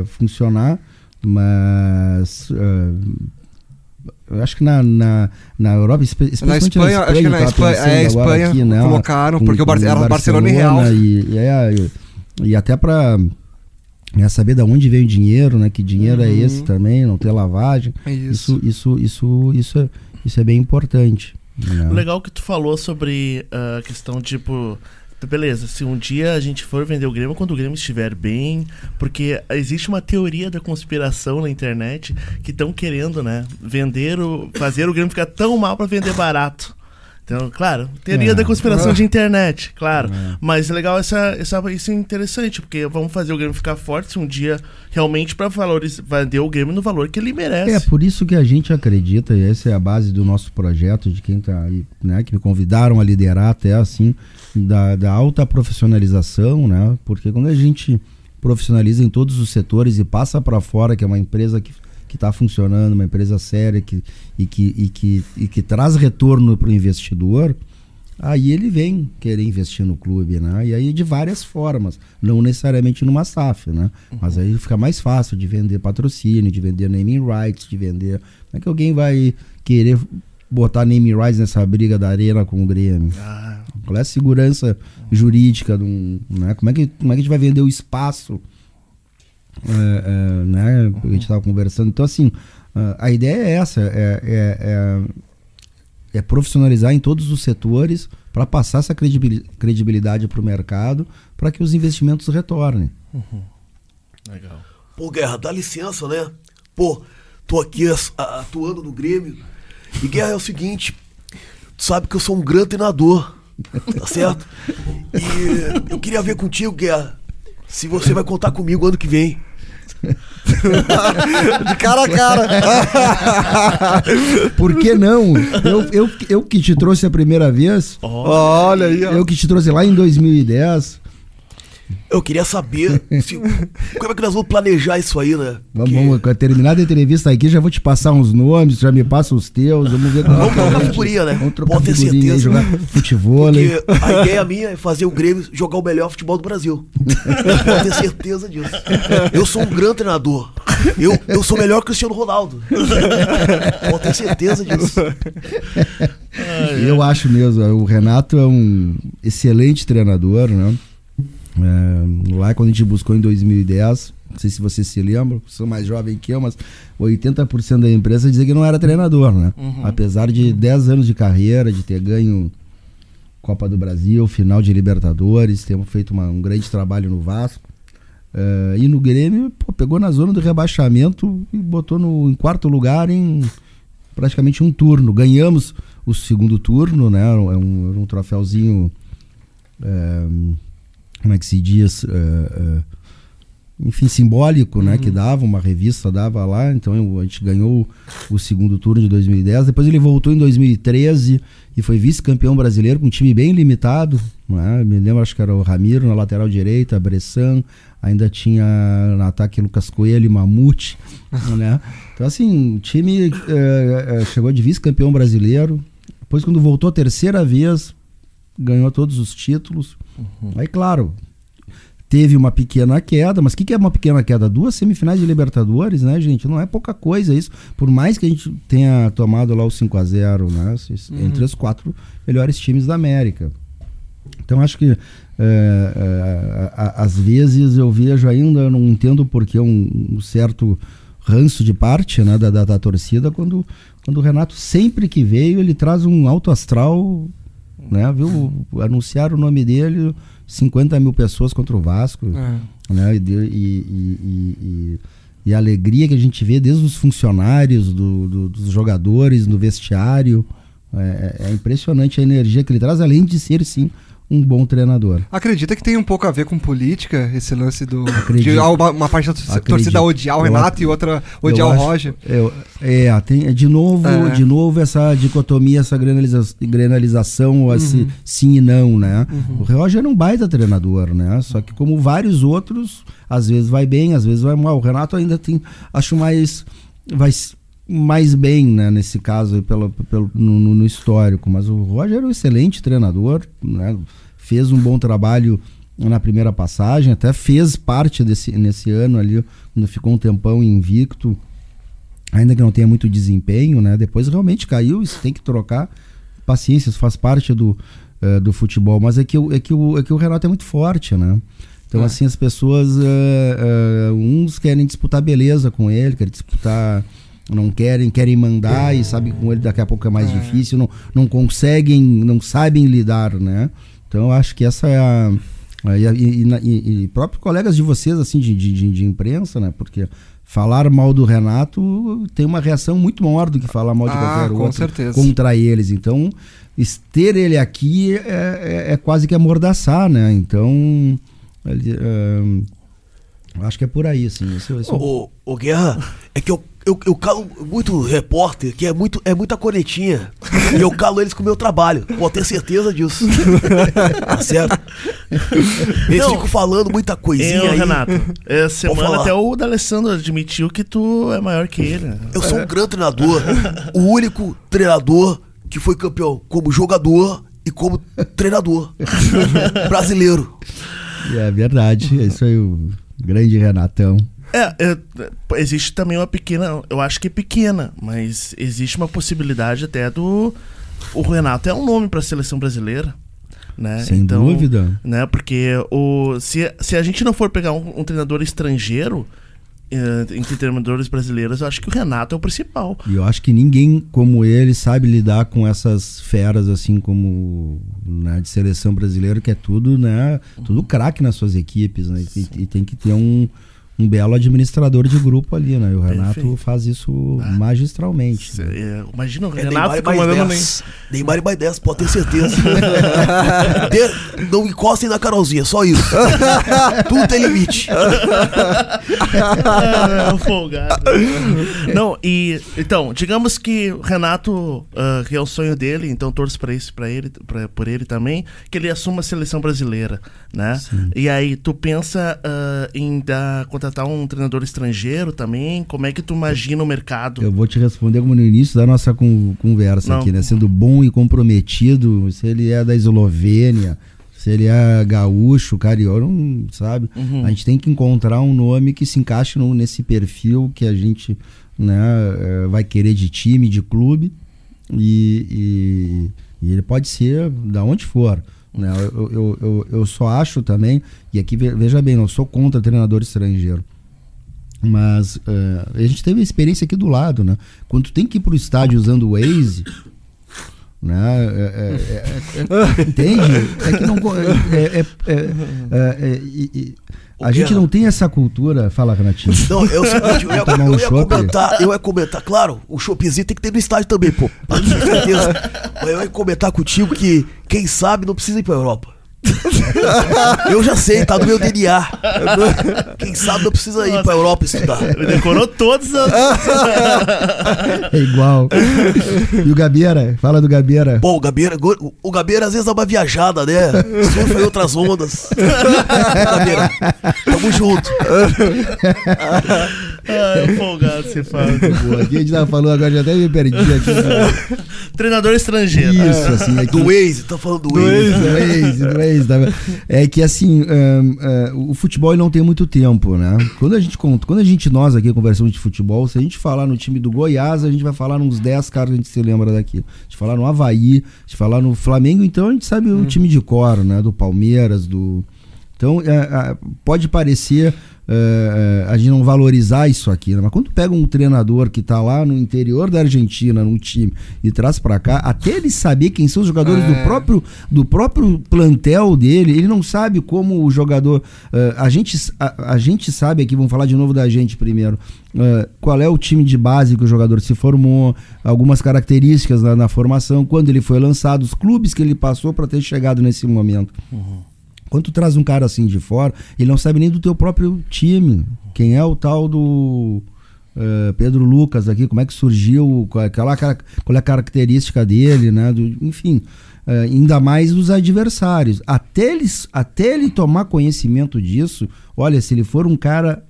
é, funcionar, mas é, eu acho que na, na, na Europa, especialmente na Espanha, na Espanha acho que na Espanha, é, Espanha aqui, né, colocaram, com, porque com, era Barcelona, Barcelona e Real. E, e, é, e até para é, saber de onde vem o dinheiro, né? Que dinheiro é uhum. é esse também, não ter lavagem. É isso. isso, isso, isso, isso, é, isso é bem importante. Né? Legal que tu falou sobre a uh, questão, tipo, beleza, se um dia a gente for vender o Grêmio, quando o Grêmio estiver bem, porque existe uma teoria da conspiração na internet que estão querendo, né, vender o fazer o Grêmio ficar tão mal para vender barato. Então, claro, teoria é. da conspiração de internet, claro. É. Mas é legal essa, essa, isso é interessante, porque vamos fazer o Grêmio ficar forte um dia realmente para vender o Grêmio no valor que ele merece. É por isso que a gente acredita, e essa é a base do nosso projeto, de quem tá aí, né, que me convidaram a liderar até assim, da, da alta profissionalização, né? Porque quando a gente profissionaliza em todos os setores e passa para fora, que é uma empresa que que está funcionando, uma empresa séria que, e, que, e, que, e que traz retorno para o investidor, aí ele vem querer investir no clube, né? E aí de várias formas, não necessariamente numa SAF, né? Uhum. Mas aí fica mais fácil de vender patrocínio, de vender naming rights, de vender. Como é que alguém vai querer botar naming rights nessa briga da arena com o Grêmio? Ah. Qual é a segurança jurídica? De um, né? como, é que, como é que a gente vai vender o espaço? É, é, né? A gente estava conversando. Então, assim, a ideia é essa: é, é, é, é profissionalizar em todos os setores para passar essa credibilidade para o mercado para que os investimentos retornem. Uhum. Legal. Pô, Guerra, dá licença, né? Pô, tô aqui atuando no Grêmio. E Guerra é o seguinte: tu sabe que eu sou um grande treinador, tá certo? E eu queria ver contigo, Guerra, se você vai contar comigo ano que vem. De cara a cara. Por que não? Eu, eu, eu que te trouxe a primeira vez. Olha aí. Ó. Eu que te trouxe lá em 2010. Eu queria saber se, como é que nós vamos planejar isso aí, né? Vamos, que... vamos terminar a entrevista aqui, já vou te passar uns nomes, já me passa os teus, vamos ver Vamos trocar figurinha, né? Vamos trocar Pode ter certeza. Jogar futebol. Porque a ideia minha é fazer o Grêmio jogar o melhor futebol do Brasil. Pode ter certeza disso. Eu sou um grande treinador. Eu, eu sou melhor que o Cristiano Ronaldo. Pode ter certeza disso. Eu acho mesmo, o Renato é um excelente treinador, né? É, lá quando a gente buscou em 2010, não sei se você se lembra, sou mais jovem que eu, mas 80% da empresa dizia que não era treinador, né? Uhum. Apesar de 10 anos de carreira, de ter ganho Copa do Brasil, final de Libertadores, temos feito uma, um grande trabalho no Vasco. É, e no Grêmio, pô, pegou na zona do rebaixamento e botou no, em quarto lugar em praticamente um turno. Ganhamos o segundo turno, né? Era um, um troféuzinho. É, como é que se diz, uh, uh, enfim, simbólico, né? Uhum. Que dava, uma revista dava lá, então a gente ganhou o segundo turno de 2010. Depois ele voltou em 2013 e foi vice-campeão brasileiro com um time bem limitado. Né? Me lembro, acho que era o Ramiro na lateral direita, Bressan, ainda tinha no ataque Lucas Coelho e Mamute. né? Então, assim, o time uh, chegou de vice-campeão brasileiro. Depois, quando voltou a terceira vez, ganhou todos os títulos. Uhum. Aí, claro, teve uma pequena queda, mas o que, que, é uma pequena queda? Duas semifinais de Libertadores, né, gente? Não é pouca coisa isso. Por mais que a gente tenha tomado lá o 5 a 0 né? Uhum. Entre os quatro melhores times da América. Então acho que é, é, às vezes eu vejo ainda, eu não entendo porque um, um certo ranço de parte né, da, da, da torcida quando, quando o Renato, sempre que veio, ele traz um alto astral, né? Viu? Anunciaram o nome dele, 50 mil pessoas contra o Vasco. É. Né? E, e, e, e, e- e a alegria que a gente vê desde os funcionários, do, do- dos jogadores, no vestiário. É, é impressionante a energia que ele traz, além de ser, sim, um bom treinador. Acredita que tem um pouco a ver com política, esse lance do. Acredito. De uma, uma parte da torcida Acredito. odiar o Eu Renato ac- e outra Eu odiar o acho- Roger. eu- é, tem, de novo, É. de novo essa dicotomia, essa granaliza, granalização, Uhum. esse sim e não, né? O Roger é um baita treinador, né? Só que como vários outros, às vezes vai bem, às vezes vai mal. O Renato ainda tem, acho mais, vai mais bem, né? Nesse caso, pelo, pelo, no, no- histórico. Mas o Roger é um excelente treinador, né? Fez um bom trabalho na primeira passagem, até fez parte desse nesse ano ali, quando ficou um tempão invicto ainda que não tenha muito desempenho, né? Depois realmente caiu, isso tem que trocar. Paciência, isso faz parte do, eh, do futebol. Mas é que, o, é, que o, é que o Renato é muito forte, né? Então, assim, as pessoas. eh, eh, uns querem disputar beleza com ele, querem disputar. Não querem, querem mandar e sabem que com ele daqui a pouco é mais difícil, não, não conseguem, não sabem lidar, né? Então eu acho que essa é a. E, e, e, e- e próprios colegas de vocês, assim, de, de, de- imprensa, né? Porque falar mal do Renato tem uma reação muito maior do que falar mal de Ah, qualquer com outro certeza. contra eles. Então, ter ele aqui é, é- é quase que amordaçar, né? Então, ele, ahn, acho que é por aí, assim. Esse, esse é o- ô Guerra, é que eu, eu, eu calo muito repórter, que é, muito, é muita coletinha. e eu calo eles com o meu trabalho. Pode ter certeza disso. tá certo? Eles Não. ficam falando muita coisinha Eu, aí. Renato, essa semana até o D'Alessandro admitiu que tu é maior que ele. Eu sou um grande treinador. O único treinador que foi campeão como jogador e como treinador. Brasileiro. é verdade. É isso aí, o grande Renatão. É, é, existe também uma pequena, eu acho que é pequena, mas existe uma possibilidade até do. O Renato é um nome para a seleção brasileira. Né? Sem dúvida. Né? Porque o, se, se a gente não for pegar um, um treinador estrangeiro eh, entre treinadores brasileiros, eu acho que o Renato é o principal. E eu acho que ninguém como ele sabe lidar com essas feras assim como né, de seleção brasileira, que é tudo, né? Tudo craque nas suas equipes, né? E, e tem que ter um, um belo administrador de grupo ali, né? E o Renato Perfeito. faz isso magistralmente. Cê- é, imagina o É Renato e mais comandando nem. 10. Neymar e mais 10, pode ter certeza. De- não encostem na Carolzinha, só isso. Tudo tem limite. Ah, folgado. Não, e então, digamos que o Renato, ah, que é o sonho dele, então torço pra isso para ele, pra, por ele também, que ele assuma a seleção brasileira, né? E aí tu pensa ah, em dar, contratar um treinador estrangeiro também? Como é que tu imagina o mercado? Eu vou te responder como no início da nossa con- conversa Não. aqui, né? Sendo bom e comprometido, se ele é da Eslovênia, se ele é gaúcho, carioca, não sabe? Uhum. A gente tem que encontrar um nome que se encaixe no- nesse perfil que a gente né, eh, vai querer de time, de clube. E, e- e ele pode ser da onde for. Né? Eu, eu, eu, eu só acho também, e aqui ve- veja bem, não sou contra treinador estrangeiro. Mas eh, a gente teve a experiência aqui do lado, né? Quando tu tem que ir pro estádio usando o Waze, né? É, é, é, é, entende? É que não. co- É, a gente não tem essa cultura. Fala, Renatinho. Não, é seguinte, eu ia, Tomar um eu ia comentar, eu ia comentar, claro, o choppzinho tem que ter no estádio também, pô. Com certeza. Mas eu ia comentar contigo que, quem sabe, não precisa ir pra Europa. Eu já sei, tá no meu DNA. Quem sabe não precisa ir pra Europa estudar. Ele decorou todos os. É igual. E o Gabeira? Fala do Gabeira. Bom, o Gabeira, o Gabeira às vezes dá uma viajada, né? Surfa em outras ondas. Gabeira, tamo junto. Ah, é folgado você fala. Boa, aqui a gente tava falando agora, já até me perdi aqui. Treinador estrangeiro. Isso, assim, aqui. Do Waze, tá falando do Do Waze. do ex, tá? É que assim, ah, o futebol não tem muito tempo, né? Quando a gente conta, quando a gente, nós aqui conversamos de futebol, se a gente falar no time do Goiás, a gente vai falar nos 10 caras que a gente se lembra daqui. A gente falar no Havaí, a gente falar no Flamengo, então a gente sabe o time de cor, né? Do Palmeiras, do. Então, é, é, pode parecer é, é, a gente não valorizar isso aqui, né? mas quando pega um treinador que tá lá no interior da Argentina, num time, e traz para cá, até ele saber quem são os jogadores do, próprio, do próprio plantel dele, ele não sabe como o jogador. é, a, gente, a, a gente sabe aqui, vamos falar de novo da gente primeiro. é, qual é o time de base que o jogador se formou, algumas características na, na formação, quando ele foi lançado, os clubes que ele passou para ter chegado nesse momento. Quando tu traz um cara assim de fora, ele não sabe nem do teu próprio time. Quem é o tal do eh, Pedro Lucas aqui, como é que surgiu, qual é, qual é a característica dele, né? do- enfim, eh, ainda mais dos adversários. Até, eles, até ele tomar conhecimento disso, olha, se ele for um cara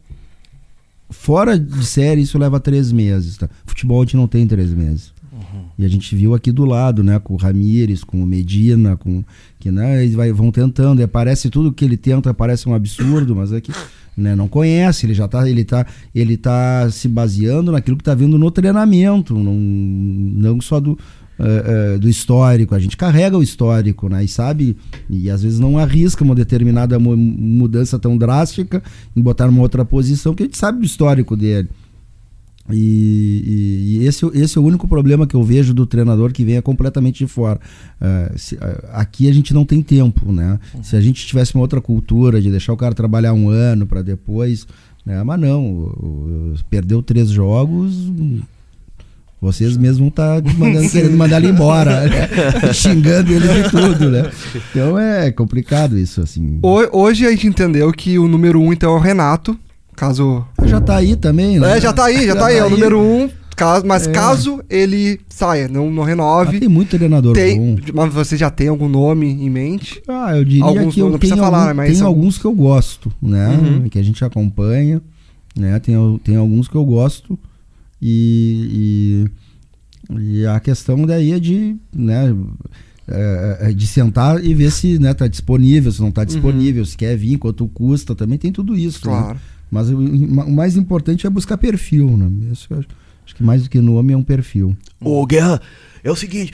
fora de série, isso leva três meses. Tá? Futebol a gente não tem três meses. E a gente viu aqui do lado, né, com o Ramires, com o Medina, com que né, eles vai, vão tentando, é, parece tudo que ele tenta parece um absurdo, mas é que né, não conhece, ele já tá, ele tá, ele tá se baseando naquilo que tá vendo no treinamento, não, não só do eh, eh, do histórico, a gente carrega o histórico, né, e sabe, e às vezes não arrisca uma determinada mu- mudança tão drástica em botar numa outra posição, que a gente sabe do histórico dele. E, e- e esse, esse é o único problema que eu vejo do treinador que venha completamente de fora. Ah, se- ah, aqui a gente não tem tempo, né? Se a gente tivesse uma outra cultura de deixar o cara trabalhar um ano para depois, né? Mas não, o- o- perdeu três jogos. Vocês mesmos vão estar querendo mandar ele embora, né? xingando ele de tudo, né? Então é complicado isso, assim. Ho- Hoje a gente entendeu que o número um, então, é o Renato. Caso. Já tá aí também, né? É, já tá aí, já, tá aí. É o número um. Caso, mas caso ele saia, não, não Ah, renove. tem muito treinador Tem, bom. mas você já tem algum nome em mente? Ah, eu diria Alguns que não eu precisa tenho, falar, algum- mas tenho alguns. alguns que eu gosto, né? Uhum. Que a gente acompanha, né? Tem, tem alguns que eu gosto e, e, e a questão daí é de, né? é, é de sentar e ver se né, tá disponível, se não tá disponível, se quer vir, quanto custa, também tem tudo isso. né? Mas o, o mais importante é buscar perfil, né? Isso eu acho, acho que mais do que nome é um perfil. Ô, Guerra, é o seguinte.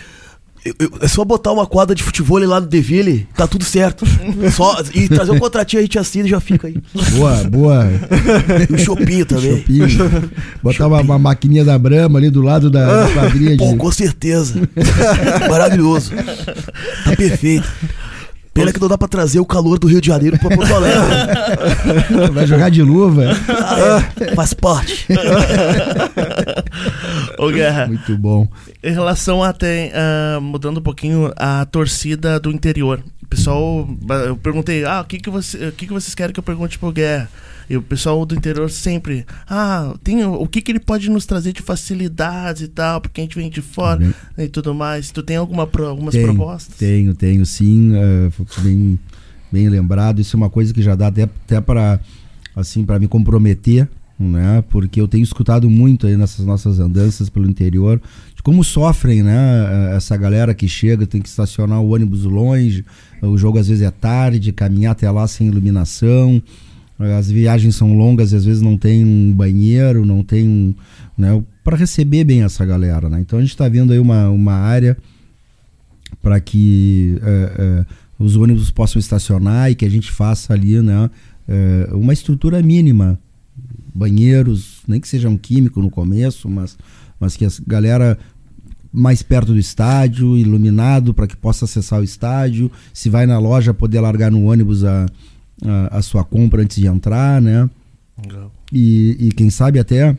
eu- eu- é só botar uma quadra de futebol lá no Deville, tá tudo certo. Só, e trazer um contratinho a gente assina e já fica aí. Boa, boa. E o Chopinho também. Chopinho. Botar uma, uma maquininha da Brahma ali do lado da, da quadrinha de. Pô, com certeza. Maravilhoso. Tá perfeito. Pena que não dá pra trazer o calor do Rio de Janeiro pra Porto Alegre. Vai jogar de luva. Ah, é, faz parte. Ô, Guerra, Muito bom. em relação até, ah, mudando um pouquinho, a torcida do interior. O pessoal, eu perguntei, ah, o que que, você, o que que vocês querem que eu pergunte pro Guerra? E o pessoal do interior sempre, ah, tem, o o que que ele pode nos trazer de facilidades e tal, porque a gente vem de fora Bem- e tudo mais. Tu tem alguma, algumas Tenho, propostas? Tenho, tenho sim. foi bem, bem lembrado. Isso é uma coisa que já dá até, até para assim, para me comprometer, né? Porque eu tenho escutado muito aí nessas nossas andanças pelo interior de como sofrem, né? eh, Essa galera que chega, tem que estacionar o ônibus longe, o jogo às vezes é tarde, caminhar até lá sem iluminação. As viagens são longas e às vezes não tem um banheiro, não tem um. Né, para receber bem essa galera. Né? Então a gente está vendo aí uma, uma área para que eh, eh, os ônibus possam estacionar e que a gente faça ali né, eh, uma estrutura mínima. Banheiros, nem que seja um químico no começo, mas, mas que a galera mais perto do estádio, iluminado para que possa acessar o estádio. Se vai na loja, poder largar no ônibus a, a, a sua compra antes de entrar, né? Legal. e, e quem sabe até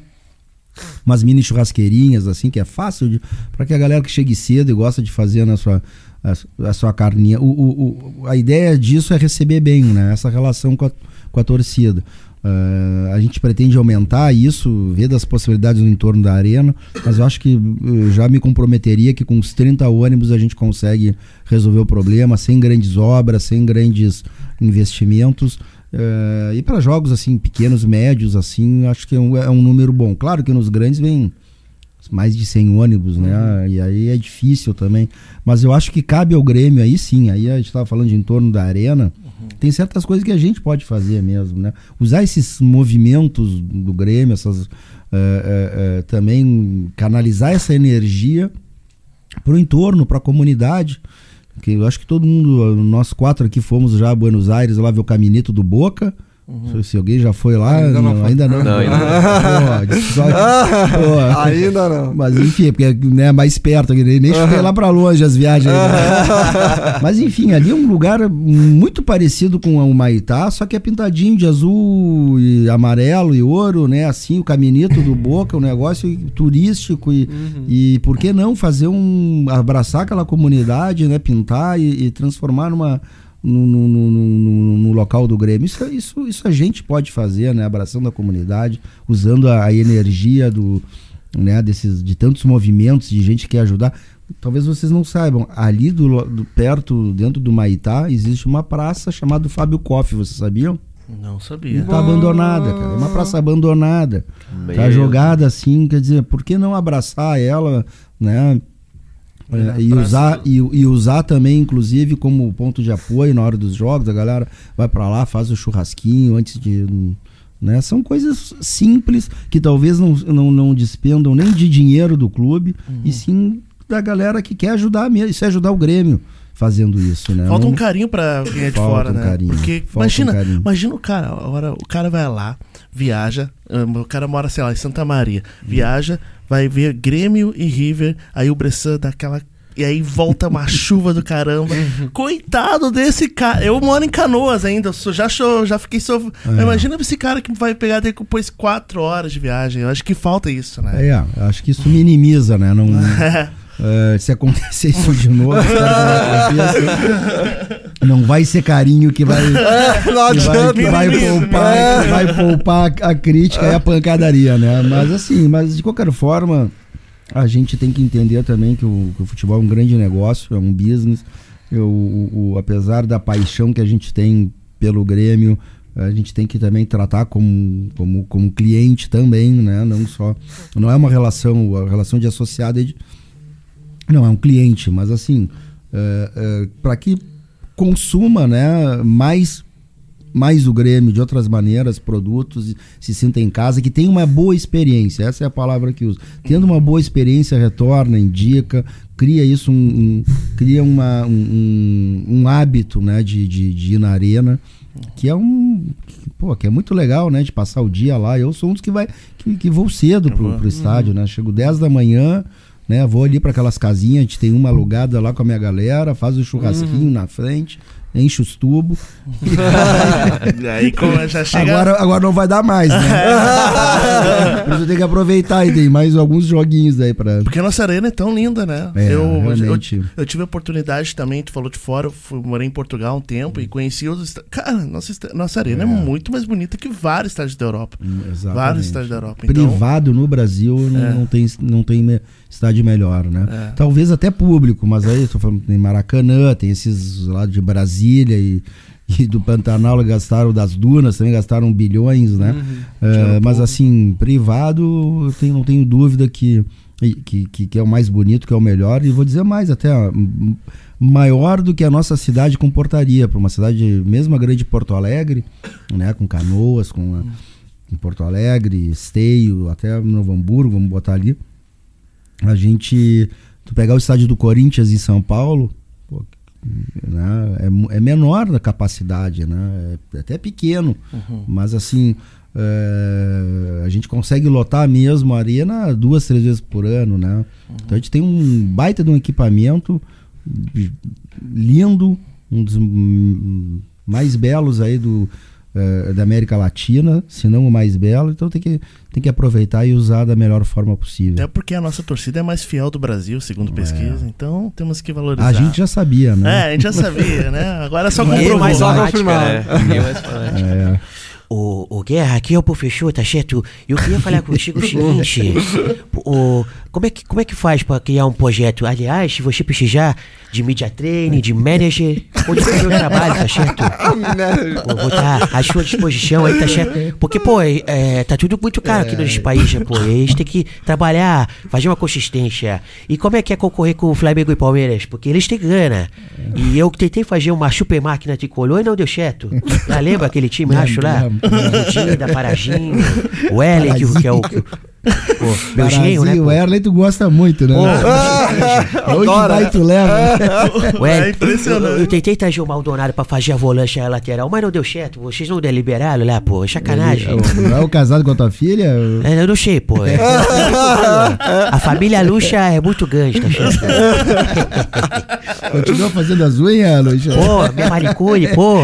umas mini churrasqueirinhas assim que é fácil para que a galera que chegue cedo e gosta de fazer na sua a, a sua carninha o, o- o- a ideia disso é receber bem né essa relação com a, com a torcida Ah, a gente pretende aumentar isso, ver das possibilidades no entorno da arena, mas eu acho que eu já me comprometeria que com os 30 ônibus a gente consegue resolver o problema, sem grandes obras, sem grandes investimentos. Eh, e para jogos assim pequenos, médios, assim, acho que é um, é um número bom. Claro que nos grandes vem mais de 100 ônibus, né? E aí é difícil também. Mas eu acho que cabe ao Grêmio aí sim. Aí a gente estava falando de entorno da arena. Tem certas coisas que a gente pode fazer mesmo, né? Usar esses movimentos do Grêmio, essas eh, eh, eh, também canalizar essa energia para o entorno, para a comunidade. que eu acho que todo mundo, nós quatro aqui fomos já a Buenos Aires lá ver o Caminito do Boca. Se- Se alguém já foi lá, Ainda não não, ainda não. Não, ainda Pô, disse só que- pô, Ainda não. Mas enfim, é porque né, mais perto, nem nem chutei lá pra longe as viagens. né? Mas enfim, ali é um lugar muito parecido com o Maitá, só que é pintadinho de azul e amarelo e ouro, né? Assim, o caminito do Boca, um negócio turístico e, e por que não fazer um abraçar aquela comunidade, né? Pintar e, e transformar numa no, no, no, no- no local do Grêmio. Isso, isso, isso a gente pode fazer, né? Abraçando a comunidade, usando a, a energia do, né, desses, de tantos movimentos, de gente que quer ajudar. Talvez vocês não saibam, ali do, do- perto, dentro do Maitá, existe uma praça chamada Fábio Koff, vocês sabiam? Não sabia. Tá abandonada, cara. É uma praça abandonada. Tá Meu. jogada assim, quer dizer, por que não abraçar ela, né? É, e, usar, e, e usar também, inclusive, como ponto de apoio na hora dos jogos, a galera vai pra lá, faz o churrasquinho antes de. Né? São coisas simples que talvez não, não, não despendam nem de dinheiro do clube, e sim da galera que quer ajudar mesmo, isso é ajudar o Grêmio fazendo isso, né? Falta Não- um carinho pra quem é de Falta fora, um né? carinho, Porque falta um imagina, carinho. imagina o cara, a hora, o cara vai lá, viaja, o cara mora, sei lá, em Santa Maria, viaja, vai ver Grêmio e River, aí o Bressan dá aquela e aí volta uma chuva do caramba. Coitado desse cara. Eu moro em Canoas ainda. sou- já, show, já fiquei so... É. Imagina esse cara que vai pegar depois quatro horas de viagem. Eu acho que falta isso, né? É, acho que isso minimiza, né? Não, é, se acontecer isso de novo, não vai ser carinho que vai, É, não que vai, que vai poupar, que vai poupar a crítica e a pancadaria, né? Mas assim, mas de qualquer forma, a gente tem que entender também que o, que o futebol é um grande negócio, é um business. Eu, o- o- apesar da paixão que a gente tem pelo Grêmio, a gente tem que também tratar como, como, como cliente também, né? Não só. Não é uma relação, a relação de associado é de, não, é um cliente, mas assim, para que consuma né, mais, mais o Grêmio de outras maneiras, produtos, se sinta em casa, que tenha uma boa experiência, essa é a palavra que uso. Tendo uma boa experiência, retorna, indica, cria isso, um, um- cria uma, um, um- um hábito né, de, de, de ir na arena, que é um. que, pô, que é muito legal, né? De passar o dia lá. Eu sou um dos que vai. que, que vou cedo pro, pro estádio, né? Chego 10 da manhã, né? Vou ali para aquelas casinhas, a gente tem uma alugada lá com a minha galera, faz o churrasquinho na frente, enche os tubos. aí como já chega. Agora, agora não vai dar mais, né? Isso eu tenho que aproveitar e tem mais alguns joguinhos aí pra. Porque a nossa arena é tão linda, né? É, eu, eu, realmente. eu tive a oportunidade também, tu falou de fora, eu fui, morei em Portugal um tempo e conheci os. Cara, nossa, nossa arena é. muito mais bonita que vários estádios da Europa. Exatamente. Vários estádios da Europa. Então, Privado no Brasil não, É. não tem, não tem estádio melhor, né? É. Talvez até público, mas aí tô falando tem Maracanã, tem esses lá de Brasília e, e do Pantanal gastaram das dunas, também gastaram bilhões, né? É, mas assim, privado, eu tenho, não tenho dúvida que, que, que, que é o mais bonito, que é o melhor, e vou dizer mais até, maior do que a nossa cidade comportaria, para uma cidade, mesmo a grande Porto Alegre, né? Com canoas, com a, em Porto Alegre, Esteio, até Novo Hamburgo, vamos botar ali. A gente. Tu pegar o estádio do Corinthians em São Paulo, pô, né, é, é menor da capacidade, né? É até pequeno. Mas assim. é, a gente consegue lotar mesmo a arena duas, três vezes por ano, né? Então a gente tem um baita de um equipamento lindo, um dos mais belos aí do, eh, da América Latina, se não o mais belo, então tem que, tem que aproveitar e usar da melhor forma possível. Até porque a nossa torcida é mais fiel do Brasil, segundo pesquisa. Então temos que valorizar. A gente já sabia, É, né? a gente já sabia, né? Agora é só é comprovou. mais Só confirmar. né? É. É. O, o Guerra, aqui é o professor, tá certo? Eu queria falar contigo o seguinte: o, como, é que, como é que faz pra criar um projeto? Aliás, se você precisar de media training, de manager, ou de fazer o trabalho, tá certo? Pô, vou estar à sua disposição aí, tá certo? Porque, pô, é, é, tá tudo muito caro aqui nos países, pô. Eles têm que trabalhar, fazer uma consistência. E como é que é concorrer com o Flamengo e Palmeiras? Porque eles têm grana. E eu tentei fazer uma super máquina tricolor e não deu certo. Já lembra aquele time, acho lá? Lembro, O Dinho da Paradinho, o Ellen, que, é o. que Pô, meu genro, né? O Erley tu gosta muito, né? Pô, Onde vai tu leva? Ué, É impressionante. Eu, eu tentei trazer o Maldonado pra fazer a volância lateral, mas não deu certo. Vocês não deliberaram lá, pô. É sacanagem. Não é o casado com a tua filha? É, eu não sei, pô. É- a família Luxa é muito grande, tá chefe? Continua fazendo as unhas, Luiz? Pô, minha manicure, pô.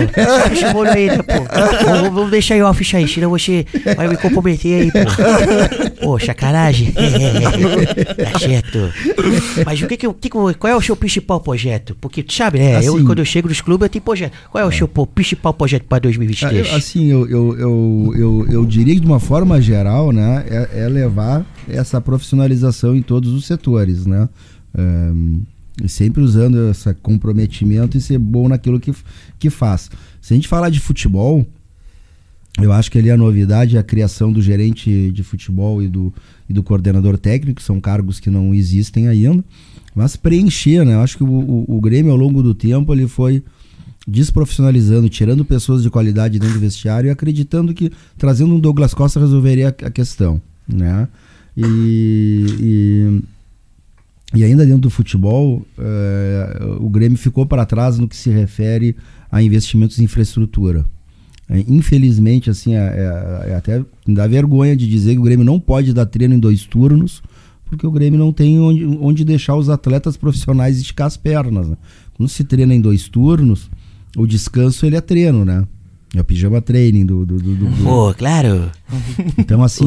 Deixa o aí, né, pô. Vamos, deixar em off aí, senão você vai me comprometer aí, pô. Pô, sacanagem. tá certo. Mas o que que, eu- que eu- qual é o seu principal projeto? Porque tu sabe, né? eu, Assim- quando eu chego nos clubes, eu tenho projeto. Qual é o seu pô, principal projeto pra Ah, 2023? eu- Assim, eu, eu, eu, eu, eu diria que de uma forma geral, né, é, é levar essa profissionalização em todos os setores, né? Ahn, e sempre usando esse comprometimento e ser bom naquilo que, que faz. Se a gente falar de futebol, eu acho que ali a novidade é a criação do gerente de futebol e do, e do coordenador técnico, são cargos que não existem ainda, mas preencher, né? Eu acho que o, o, o Grêmio, ao longo do tempo, ele foi desprofissionalizando, tirando pessoas de qualidade dentro do vestiário e acreditando que trazendo um Douglas Costa resolveria a, questão, né? E, e, e ainda dentro do futebol, eh, o Grêmio ficou para trás no que se refere a investimentos em infraestrutura. É, infelizmente, assim, é, é- é até me dá vergonha de dizer que o Grêmio não pode dar treino em dois turnos, porque o Grêmio não tem onde, onde deixar os atletas profissionais esticar as pernas. né? Quando se treina em dois turnos, o descanso ele é treino, né? É o pijama training do. do, do- do- Pô, claro. Então, assim,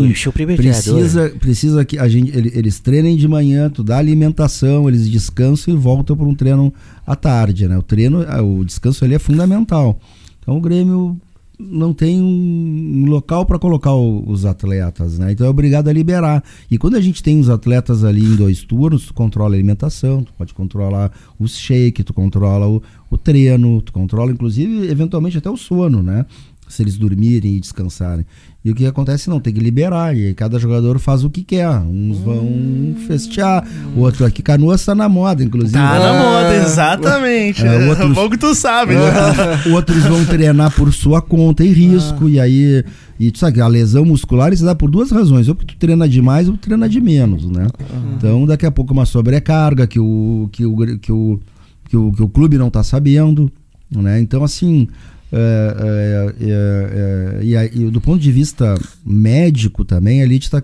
precisa, precisa que a gente, ele- eles treinem de manhã, tu dá alimentação, eles descansam e voltam para um treino à tarde, né? O treino, o descanso ali é fundamental. Então o Grêmio não tem um, local para colocar o- os atletas, né? Então é obrigado a liberar. E quando a gente tem os atletas ali em dois turnos, tu controla a alimentação, tu pode controlar o shake, tu controla o, o treino, tu controla inclusive eventualmente até o sono, né? Se eles dormirem e descansarem. E o que acontece não, tem que liberar. E aí cada jogador faz o que quer. Uns vão festear, o outro aqui canoas tá na moda, inclusive. Tá na moda, exatamente. É, É, outros- Bom que tu sabe. né? Outros, outros vão treinar por sua conta e risco. E aí, e tu sabe que a lesão muscular se dá por duas razões: ou porque tu treina demais ou tu treina de menos, né? Então, daqui a pouco, uma sobrecarga que o, que o, que o, que o, que o clube não tá sabendo, né? Então, assim. É, é, é, é, e, do ponto de vista médico também, a Elite está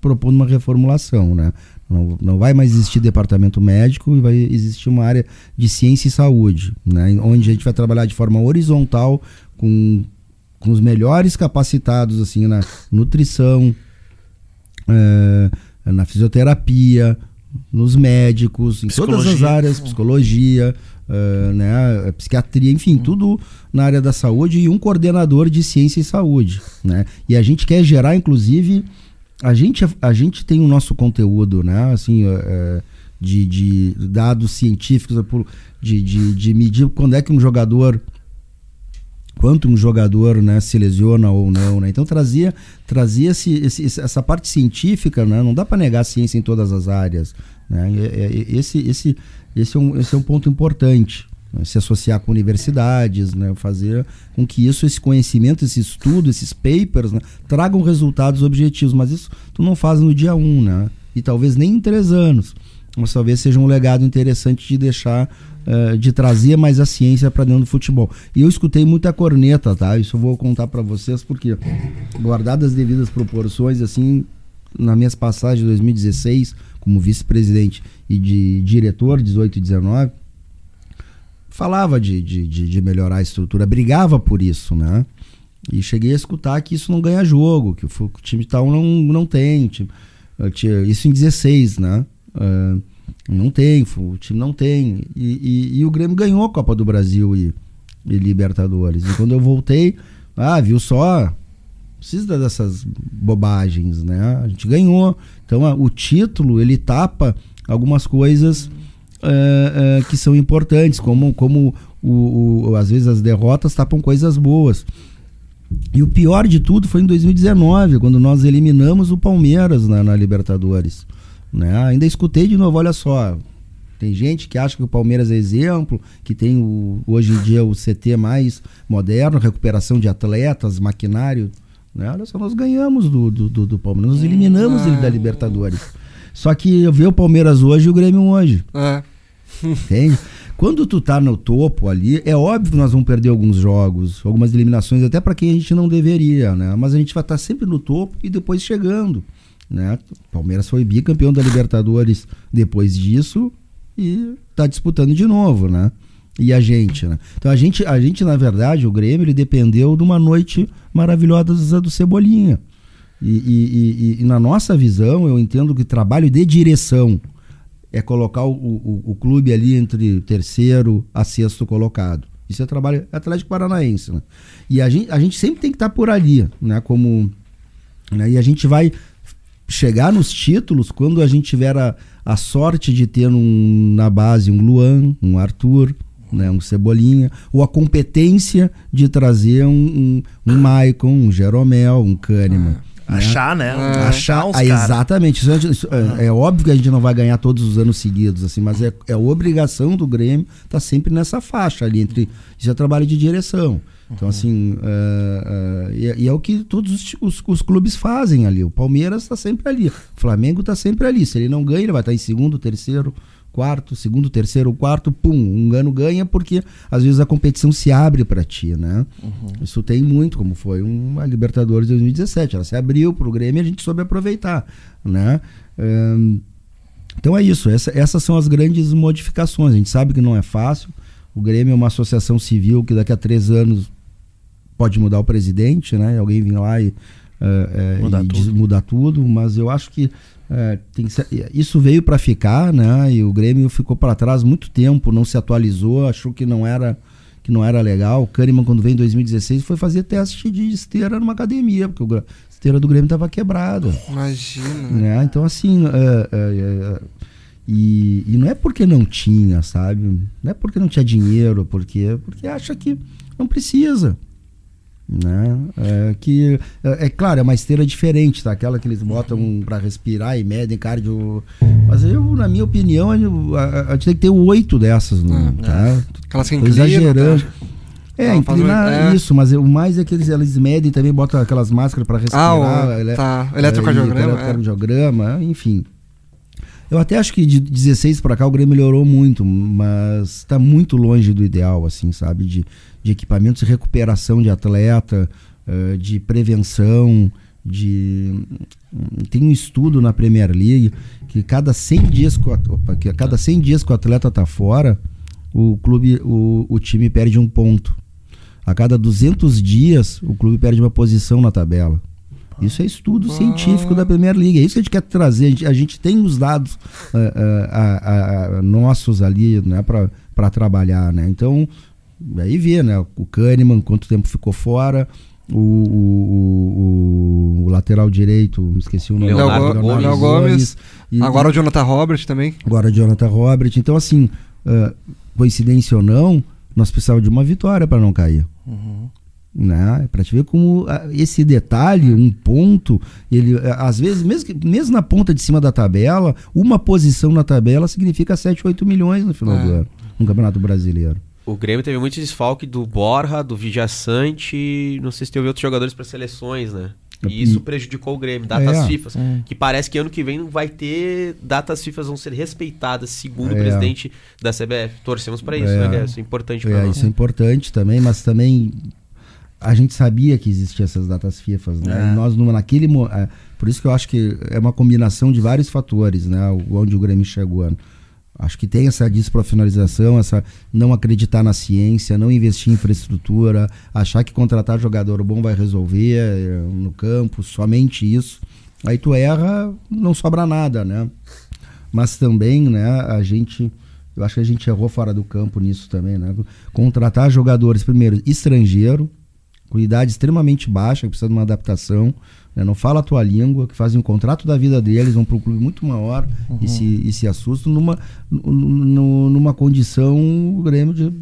propondo uma reformulação, né? Não, não vai mais existir departamento médico e vai existir uma área de ciência e saúde, né? Onde a gente vai trabalhar de forma horizontal com, com os melhores capacitados assim na nutrição, eh, na fisioterapia, nos médicos, em todas as Psicologia. áreas, psicologia, eh, né, psiquiatria, enfim, tudo na área da saúde e um coordenador de ciência e saúde, né? E a gente quer gerar, inclusive, a gente, a gente tem o nosso conteúdo, né? Assim, eh, eh, de, de dados científicos, de, de, de medir quando é que um jogador quanto um jogador né, se lesiona ou não. Né? Então trazia, trazia esse, esse- essa parte científica, né? não dá para negar a ciência em todas as áreas. Né? Esse, esse, esse, é um, esse é um ponto importante. né? Se associar com universidades, né? fazer com que isso, esse conhecimento, esse estudo, esses papers, né? tragam resultados objetivos. Mas isso tu não faz no dia um, né? e talvez nem em três anos. Mas talvez seja um legado interessante de deixar, eh, de trazer mais a ciência para dentro do futebol. E eu escutei muita corneta, tá? Isso eu vou contar para vocês, porque, guardadas as devidas proporções, assim, nas minhas passagens de 2016, como vice-presidente e de diretor, 18 e 19, falava de, de, de, melhorar a estrutura, brigava por isso, né? E cheguei a escutar que isso não ganha jogo, que o, time tal não, não tem. eh, isso em 16, né? Ah, não tem, o time não tem. E, e- e o Grêmio ganhou a Copa do Brasil e, e Libertadores. E quando eu voltei, ah, viu só? Precisa dessas bobagens, né? A gente ganhou. Então ah, o título ele tapa algumas coisas eh, eh, que são importantes, como, como o, o- às vezes as derrotas tapam coisas boas. E o pior de tudo foi em 2019, quando nós eliminamos o Palmeiras na, na Libertadores. Né? Ainda escutei de novo, olha só. Tem gente que acha que o Palmeiras é exemplo, que tem o, hoje em dia o CT mais moderno, recuperação de atletas, maquinário. Né? Olha só, nós ganhamos do, do, do, do Palmeiras, nós eliminamos ele da Libertadores. Só que vê o Palmeiras hoje e o Grêmio hoje. É. Entende? Quando tu tá no topo ali, é óbvio que nós vamos perder alguns jogos, algumas eliminações, até para quem a gente não deveria, né? Mas a gente vai estar sempre no topo e depois chegando, né? Palmeiras foi bicampeão da Libertadores depois disso e tá disputando de novo, né? E a gente, né? Então a gente, a gente na verdade, o Grêmio, ele dependeu de uma noite maravilhosa do Cebolinha. E, e- e- e na nossa visão, eu entendo que trabalho de direção é colocar o, o, o clube ali entre terceiro a sexto colocado. Isso é trabalho Atlético Paranaense, né? E a gente, a gente sempre tem que estar por ali, né? Como, né? E a gente vai chegar nos títulos quando a gente tiver a, a sorte de ter um, na base um Luan, um Arthur, né? um Cebolinha, ou a competência de trazer um, um, um Maicon, um Jeromel, um Kahneman. né? Achar, né? achar os ah, exatamente isso, é- isso é, é óbvio que a gente não vai ganhar todos os anos seguidos assim mas é, é obrigação do Grêmio estar sempre nessa faixa ali entre isso é trabalho de direção então assim é, é, e, é- e é o que todos os, os- os clubes fazem ali o Palmeiras está sempre ali o Flamengo está sempre ali se ele não ganha ele vai estar em segundo terceiro quarto segundo terceiro quarto pum um ano ganha porque às vezes a competição se abre para ti né isso tem muito, como foi uma Libertadores 2017. Ela se abriu para o Grêmio e a gente soube aproveitar. Né? Então é isso, essa- essas são as grandes modificações. A gente sabe que não é fácil. O Grêmio é uma associação civil que daqui a três anos pode mudar o presidente, né? Alguém vir lá e, eh, eh, Mudar e tudo. diz- mudar tudo, mas eu acho que tem que ser- isso veio para ficar, né? E o Grêmio ficou para trás muito tempo, não se atualizou, achou que não era que não era legal. O Kahneman, quando veio em 2016, foi fazer teste de esteira numa academia, porque a esteira do Grêmio estava quebrada. Imagina. Né? Então, assim. É, é, é, e, e não é porque não tinha, sabe? Não é porque não tinha dinheiro, porque, porque acha que não precisa. Né? É, que, é, é claro, é uma esteira diferente, tá? Aquela que eles botam para respirar e medem cardio. Mas eu, na minha opinião, a, gente tem que ter oito dessas, né? tá? Aquelas que inclinam, exagerando. tá? É, faz inclinar uma- é. isso, mas o mais é que eles, eles medem também, botam aquelas máscaras para respirar. Ah, o- ele- tá. é, Eletrocardiograma, e- é. eletrocardiograma, enfim. Eu até acho que de 16 para cá o Grêmio melhorou muito, mas está muito longe do ideal, assim, sabe? De, de equipamentos de recuperação de atleta, eh, de prevenção, de. Tem um estudo na Premier League que cada 100 dias que opa, que a cada 100 dias que o atleta tá fora, o clube, o, o time perde um ponto. A cada 200 dias, o clube perde uma posição na tabela. Isso é estudo científico da Premier League. É isso que a gente quer trazer. A gente, a gente tem os dados ah, ah, ah, ah, nossos ali né, para trabalhar. Né? Então, aí vê, né? O Kahneman, quanto tempo ficou fora. O, o- o- o lateral direito, me esqueci o nome. Leonardo Go- Gomes. Léo Gomes. E- Agora o Jonathan Robert também. agora Jonathan Robert. Então, assim, ah, coincidência ou não, nós precisávamos de uma vitória para não cair. Né? Para te ver como ah, esse detalhe, um ponto, ele ah, às vezes, mesmo, que- mesmo na ponta de cima da tabela, uma posição na tabela significa 7, 8 milhões no final do É. ano, no Campeonato Brasileiro. O Grêmio teve muito desfalque do Borja, do Vijaçante, não sei se teve outros jogadores para seleções, né? E isso prejudicou o Grêmio, datas É, FIFA. Que parece que ano que vem não vai ter datas FIFA vão ser respeitadas, segundo o É. presidente da CBF. Torcemos para isso, É. né? Isso é importante para É, nós. isso é importante também, mas também a gente sabia que existiam essas datas FIFA, né? É. Nós, numa- naquele é, por isso que eu acho que é uma combinação de vários fatores, né? o- Onde o Grêmio chegou. Acho que tem essa desprofissionalização, essa não acreditar na ciência, não investir em infraestrutura, achar que contratar jogador bom vai resolver é, no campo, somente isso. Aí tu erra, não sobra nada, né? Mas também, né, a gente. Eu acho que a gente errou fora do campo nisso também, né? Contratar jogadores, primeiro, estrangeiro, com idade extremamente baixa, que precisa de uma adaptação, né? não fala a tua língua, que fazem um contrato da vida deles, vão para um clube muito maior e, se, e se assustam numa, nu- nu- numa condição o Grêmio de,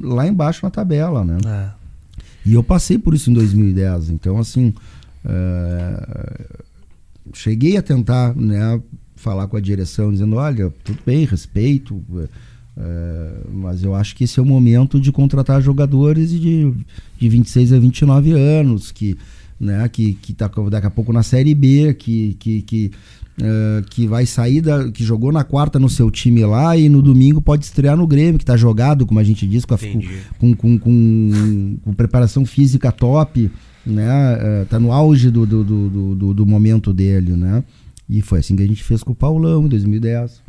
lá embaixo na tabela, né? É. E eu passei por isso em 2010. Então, assim, eh, cheguei a tentar né, falar com a direção, dizendo: olha, tudo bem, respeito, eh, mas eu acho que esse é o momento de contratar jogadores de, de 26 a 29 anos, que né? Que, que tá daqui a pouco na Série B, que, que, que, eh, que vai sair da. que jogou na quarta no seu time lá e no domingo pode estrear no Grêmio, que tá jogado, como a gente diz, com, a, com, com, com, com preparação física top, né? Eh, tá no auge do, do, do, do- do, momento dele, né? E foi assim que a gente fez com o Paulão em 2010,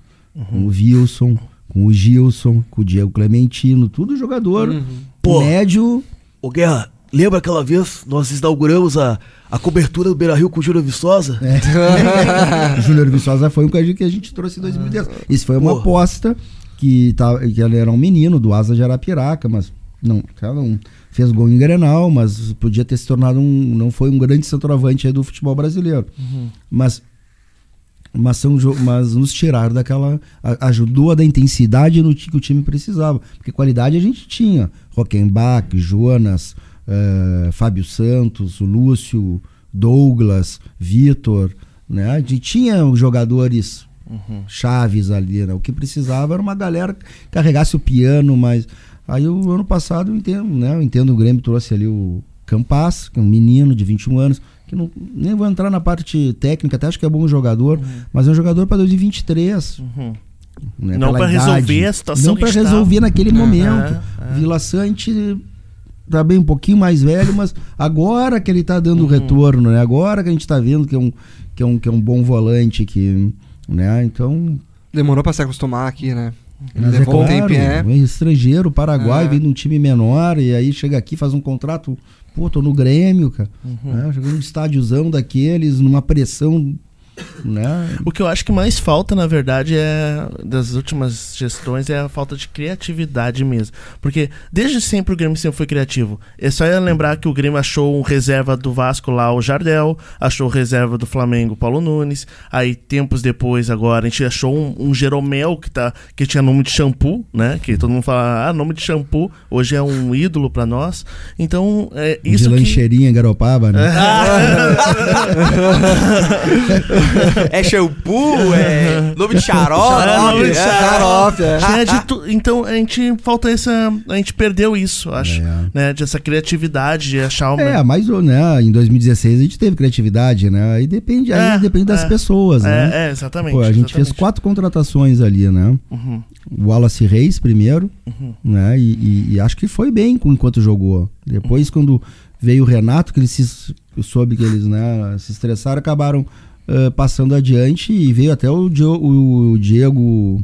com o Wilson, com o Gilson, com o Diego Clementino, tudo jogador Pô. médio. Ô Guerra, lembra aquela vez nós inauguramos a, a cobertura do Beira Rio com o Júlio Viçosa? É. Júnior Viçosa foi um que a gente, que a gente trouxe em 2010. Isso foi uma Pô. aposta que, tá, que ele era um menino do Asa de Arapiraca, mas não, cada um fez gol em Grenal, mas podia ter se tornado um. Não foi um grande centroavante aí do futebol brasileiro. Mas. Mas, são, mas nos tiraram daquela. ajudou a dar intensidade no que o time precisava. Porque qualidade a gente tinha. Rockenbach, Jonas, eh, Fábio Santos, Lúcio, Douglas, Vitor. Né? A gente tinha os jogadores chaves ali. Né? O que precisava era uma galera que carregasse o piano, mas. Aí o ano passado eu entendo, né? Eu entendo o Grêmio trouxe ali o Campas, que é um menino de 21 anos, que não, nem vou entrar na parte técnica, até acho que é bom jogador, mas é um jogador para 2023. Uhum. né, Não idade. resolver a situação Não para estava. resolver naquele momento. é. Vila Sante tá bem um pouquinho mais velho, mas agora que ele tá dando o retorno, né? Agora que a gente tá vendo que é um, que é um, que é um bom volante, que, né? Então, Demorou pra se acostumar aqui, né? Mas é um claro, tempo, é. estrangeiro, Paraguai, É. vem de um time menor e aí chega aqui, faz um contrato, pô, tô no Grêmio, cara. Uhum. Né? Chegando num estádiozão daqueles, numa pressão, né? O que eu acho que mais falta, na verdade, é das últimas gestões é a falta de criatividade mesmo. Porque desde sempre o Grêmio sempre foi criativo. É só eu lembrar que o Grêmio achou um reserva do Vasco lá, o Jardel, achou reserva do Flamengo, Paulo Nunes. Aí, tempos depois, agora, a gente achou um, um Jeromel que, tá, que tinha nome de shampoo, né? Que todo mundo fala, ah, nome de shampoo, hoje é um ídolo pra nós. Então, é isso de que... lancheirinha em Garopaba, né? É shampoo, é nome de xarope. É, nome de é. Xarope, é. De tu- Então a gente falta essa. A gente perdeu isso, acho. É. Né? De essa criatividade, de achar uma. É, mas né, em 2016 a gente teve criatividade, né? Aí depende, aí É, depende das é. pessoas, né? É, é, exatamente. Pô, a gente fez exatamente. quatro contratações ali, né? Uhum, O Wallace Reis primeiro, uhum. né? E, e- e acho que foi bem com- enquanto jogou. Depois, quando veio o Renato, que eles se, eu soube que eles né, se estressaram, acabaram eh, passando adiante e veio até o, o Diego.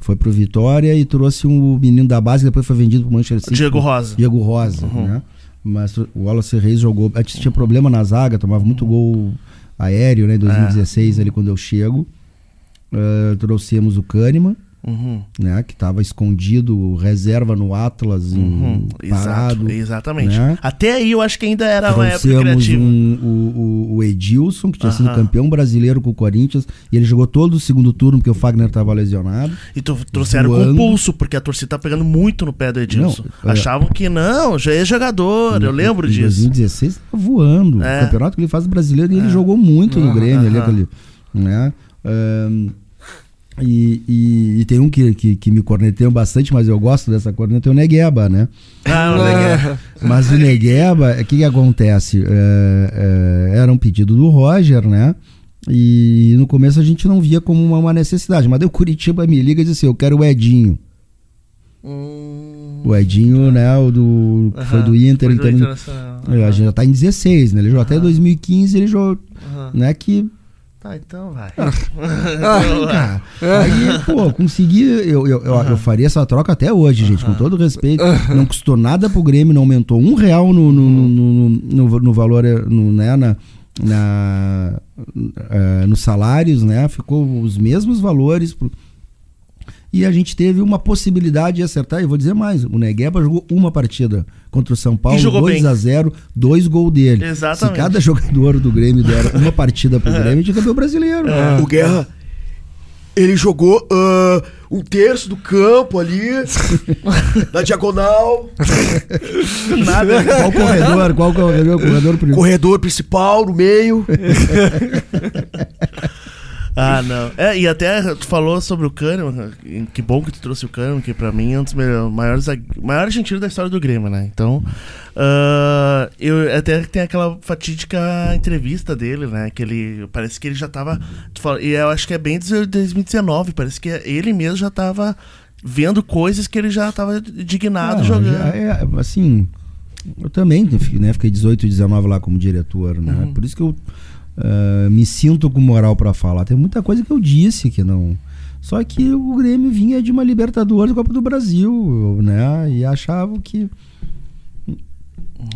Foi pro Vitória e trouxe um menino da base que depois foi vendido pro Manchester City. Diego Rosa. Diego Rosa, Uhum. né? Mas o Wallace Reis jogou. Antes tinha problema na zaga, tomava muito gol aéreo, né? Em 2016, ali quando eu chego. Eh, trouxemos o Kahneman, Uhum, né? Que estava escondido, reserva no Atlas, em- uhum. parado. Exato, exatamente. né? Até aí eu acho que ainda era uma época criativa. um, o, o- Edilson, que tinha sido Aham. campeão brasileiro com o Corinthians, e ele jogou todo o segundo turno, porque o Fagner estava lesionado. E tu, trouxeram Voando. com pulso, porque a torcida tá pegando muito no pé do Edilson. Não, é. Achavam que não, já é jogador, eu lembro em disso. 2016 tava voando. É. O campeonato que ele faz brasileiro e ele jogou muito no Grêmio ali, aquele, né? Ahn, e, e- e tem um que, que, que me corneteiam bastante, mas eu gosto dessa corneta, é o Negueba, né? Ah, legal. Mas o Negueba, o que, que acontece? É, é, era um pedido do Roger, né? E no começo a gente não via como uma, uma necessidade. Mas daí o Curitiba me liga e diz assim: Eu quero o Edinho. Hum, O Edinho, né? O do, que foi aham, do Inter, foi do então. Internacional. É, A gente já tá em 16, né? Ele jogou até 2015, ele jogou, né? Que. Tá, então vai. Cara, aí, pô, consegui. Eu, eu, eu, eu faria essa troca até hoje, gente, com todo respeito. Não custou nada pro Grêmio, não aumentou um real no, no, no, no, no- valor, no, né? Na, na, eh, nos salários, né? Ficou os mesmos valores. pro- E a gente teve uma possibilidade de acertar. E vou dizer mais: o Negueba jogou uma partida contra o São Paulo, E jogou 2 bem. a 0 dois gols dele. Exatamente. Se cada jogador do Grêmio der uma partida pro Grêmio, a gente é campeão brasileiro. O Guerra, ele jogou ah, um terço do campo ali, na diagonal, Nada. Qual corredor? Qual corredor? corredor corredor principal no meio. Ah, não. É, e até tu falou sobre o Kahneman, que bom que tu trouxe o Kahneman, que pra mim é um dos maiores, maior argentino da história do Grêmio, né? Então, uh, eu até tem aquela fatídica entrevista dele, né? Que ele, parece que ele já tava, fala, e eu acho que é bem de 2019, parece que ele mesmo já tava vendo coisas que ele já tava indignado Ah, jogando. já é, assim, eu também né, fiquei 18 e 19 lá como diretor, né? Uhum. Por isso que eu ah, me sinto com moral pra falar. Tem muita coisa que eu disse que não. Só que o Grêmio vinha de uma Libertadores Copa do Brasil, né? E achavam que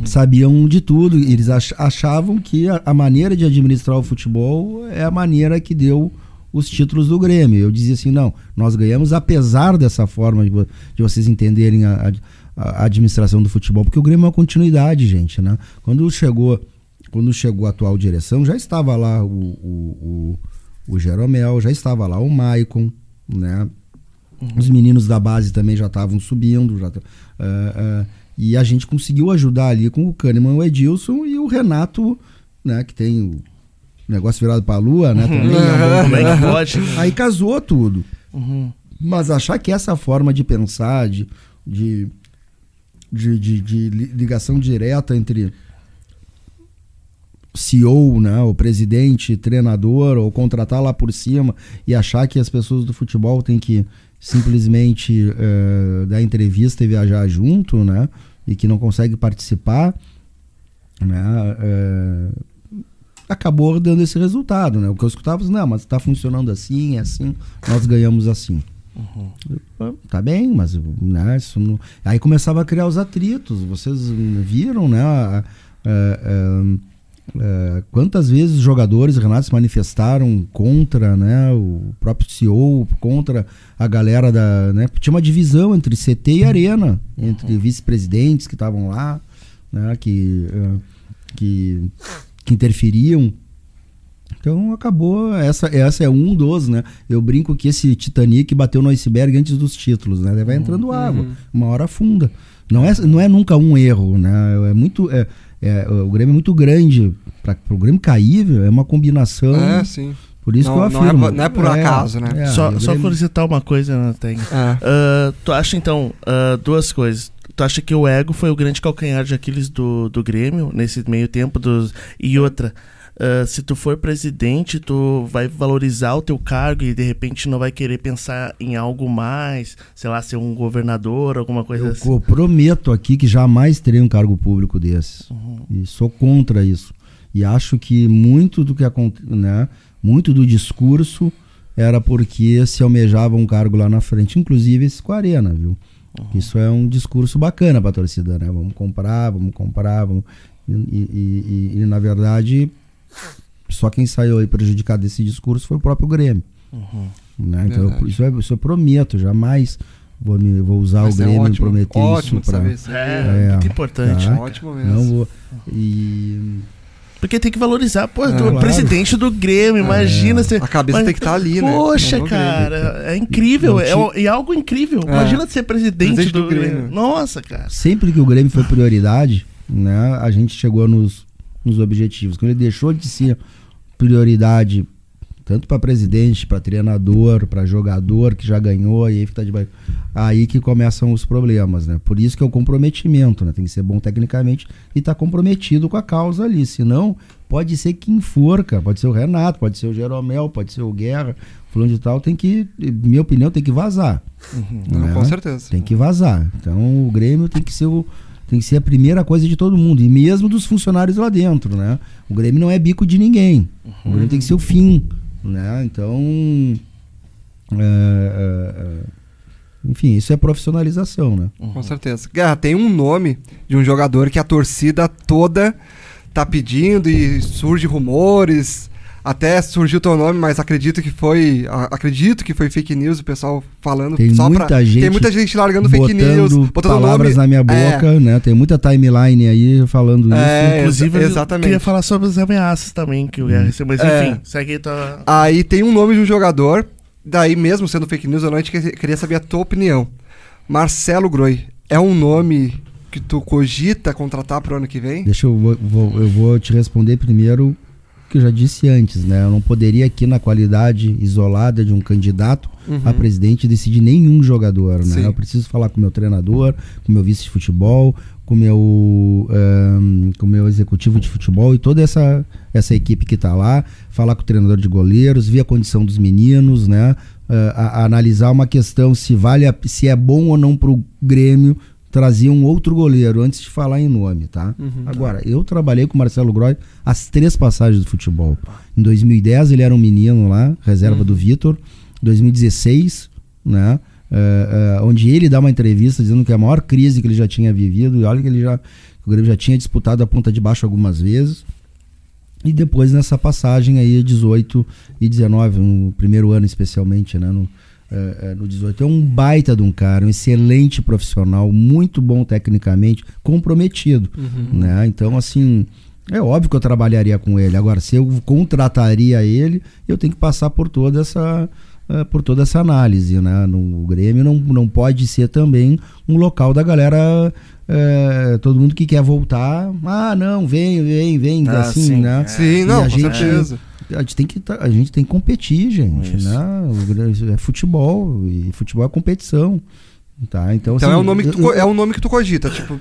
sabiam de tudo. Eles ach- achavam que a, maneira de administrar o futebol é a maneira que deu os títulos do Grêmio. Eu dizia assim, não, nós ganhamos apesar dessa forma de, de vocês entenderem a, a- a administração do futebol, porque o Grêmio é uma continuidade, gente, né? Quando chegou, quando chegou a atual direção, já estava lá o, o, o, o Jeromel, já estava lá o Maicon, né? Os meninos da base também já estavam subindo. Já, ah, ah, e a gente conseguiu ajudar ali com o Kahneman, o Edilson e o Renato, né? Que tem o negócio virado pra lua, né? Também é bom. é que pode? Aí casou tudo. Uhum. Mas achar que essa forma de pensar, de, de, de, de- de li- ligação direta entre CEO, né, o presidente, treinador, ou contratar lá por cima e achar que as pessoas do futebol têm que simplesmente eh, dar entrevista e viajar junto, né, e que não consegue participar, né, eh, acabou dando esse resultado, né? O que eu escutava, não, mas tá funcionando assim, é assim, nós ganhamos assim. Ah, Tá bem, mas né, isso não... aí começava a criar os atritos. Vocês viram, né? a- a- a- a- quantas vezes os jogadores Renato se manifestaram contra, né? O próprio CEO, contra a galera da, né? Tinha uma divisão entre CT e Arena, entre vice-presidentes que estavam lá, né? Que ah, que que interferiam então acabou, essa, essa é um dos, né? Eu brinco que esse Titanic bateu no iceberg antes dos títulos, né? Vai entrando água, uma hora afunda. Não é, não é nunca um erro, né? É muito, é, é, o Grêmio é muito grande para o Grêmio cair, é uma combinação. É, sim. Por isso Não- que eu não é afirmo. por- não é por acaso, né? é, só, o só Grêmio- por citar uma coisa, né, tem. É. Ah, tu acha então ah, duas coisas? Tu acha que o ego foi o grande calcanhar de Aquiles do, do Grêmio nesse meio tempo dos e outra? Ah, se tu for presidente, tu vai valorizar o teu cargo e de repente não vai querer pensar em algo mais, sei lá, ser um governador, alguma coisa Eu assim. co- prometo aqui que jamais terei um cargo público desses. Uhum. E sou contra isso. E acho que muito do que né, muito do discurso era porque se almejava um cargo lá na frente, inclusive esse com a Arena, viu? Uhum. Isso é um discurso bacana pra torcida, né? Vamos comprar, vamos comprar, vamos... E, e- e- e, na verdade, só quem saiu aí prejudicado desse discurso foi o próprio Grêmio. Uhum. Né? Então, eu, isso, é- isso eu prometo, jamais vou, me, vou usar Mas o é Grêmio e ótimo, prometer ótimo isso pra... saber isso. É, É, muito importante. tá. Ótimo mesmo. Não vou. E. Porque tem que valorizar, pô, É, é claro. presidente do Grêmio, imagina você. A cabeça mas- tem que estar ali, né? Poxa, Grêmio. cara, é incrível, Não é, é algo incrível. É. Imagina ser presidente, Presidente do, do Grêmio. Grêmio. Nossa, cara. Sempre que o Grêmio foi prioridade, né, a gente chegou nos, nos objetivos. Quando ele deixou de ser prioridade, tanto para presidente, para treinador, para jogador que já ganhou, e aí tá de aí que começam os problemas, né? Por isso que é o comprometimento, né? Tem que ser bom tecnicamente e estar comprometido com a causa ali, senão pode ser quem for, cara. Pode ser o Renato, pode ser o Jeromel, pode ser o Guerra, fulano de tal, tem que, minha opinião, tem que vazar. Não, né? Com certeza. Tem que vazar. Então o Grêmio tem que ser o tem que ser a primeira coisa de todo mundo e mesmo dos funcionários lá dentro, né? O Grêmio não é bico de ninguém. O Grêmio tem que ser o fim, né? Então, é, é, é, enfim, isso é profissionalização, né? Com certeza. Guerra, tem um nome de um jogador que a torcida toda tá pedindo e surge rumores. Até surgiu teu nome, mas acredito que foi. Acredito que foi fake news, o pessoal falando Tem só muita pra. gente tem muita gente largando fake news, Botando palavras nome. na minha É, boca, né? Tem muita timeline aí falando isso. É, Inclusive, exa- eu exatamente. queria falar sobre as ameaças também que o Guerra recebeu. Mas É. enfim, segue aí tua. Aí tem um nome de um jogador, daí mesmo sendo fake news, eu não queria saber a tua opinião. Marcelo Groi, é um nome que tu cogita contratar pro ano que vem? Deixa eu vou, vou- eu vou te responder primeiro que eu já disse antes, né? Eu não poderia aqui na qualidade isolada de um candidato a presidente decidir nenhum jogador, né? Sim. Eu preciso falar com o meu treinador, com o meu vice de futebol, com o meu, ahn, com meu executivo de futebol e toda essa, essa equipe que está lá, falar com o treinador de goleiros, ver a condição dos meninos, né? Ah, a- a analisar uma questão se vale a- se é bom ou não para o Grêmio trazer um outro goleiro antes de falar em nome, tá? Agora, eu trabalhei com o Marcelo Groy as três passagens do futebol. Em 2010 ele era um menino lá, reserva do Vitor. 2016, né? eh, eh, onde ele dá uma entrevista dizendo que é a maior crise que ele já tinha vivido, e olha que ele já, que o Grêmio já tinha disputado a ponta de baixo algumas vezes. E depois nessa passagem aí, 18 e 19, no primeiro ano especialmente, né? No, eh, eh, no 18. É um baita de um cara, um excelente profissional, muito bom tecnicamente, comprometido. Né? Então, assim, é óbvio que eu trabalharia com ele. Agora, se eu contrataria ele, eu tenho que passar por toda essa. eh, por toda essa análise, né? No o Grêmio não, não pode ser também um local da galera, eh, todo mundo que quer voltar, ah, não, vem, vem, vem, Ah, assim, sim, né? é. Sim, E não, com gente- certeza. A gente tem que, tá- a gente tem que competir, gente, Isso. né? É futebol e futebol é competição, tá? Então, Então assim, é um nome que tu, eu- é um nome que tu cogita, tipo,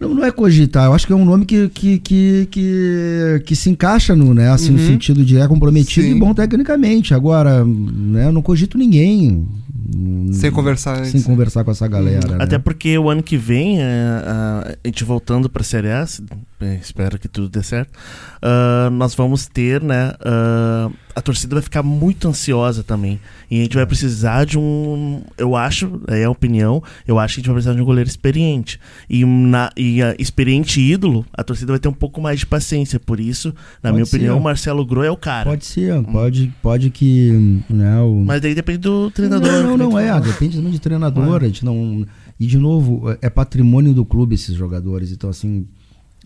não, não é cogitar, eu acho que é um nome que, que, que, que, que se encaixa no, né, assim, no Uhum. sentido de é comprometido Sim. e bom tecnicamente. Agora, né, eu não cogito ninguém. Sem conversar antes. Sem conversar com essa galera. Até né? porque o ano que vem, é, a, a gente voltando pra Série A, bem, espero que tudo dê certo, ah, nós vamos ter, né? ah, a torcida vai ficar muito ansiosa também. E a gente vai precisar de um. Eu acho, é a opinião, eu acho que a gente vai precisar de um goleiro experiente. E, na, e experiente ídolo, a torcida vai ter um pouco mais de paciência. Por isso, na Pode minha ser. opinião, o Marcelo Gro é o cara. Pode ser, pode, pode que. Né, o... Mas daí depende do treinador. Não, não, não é. Depende também de treinador. A gente não. E de novo, é patrimônio do clube esses jogadores. Então, assim,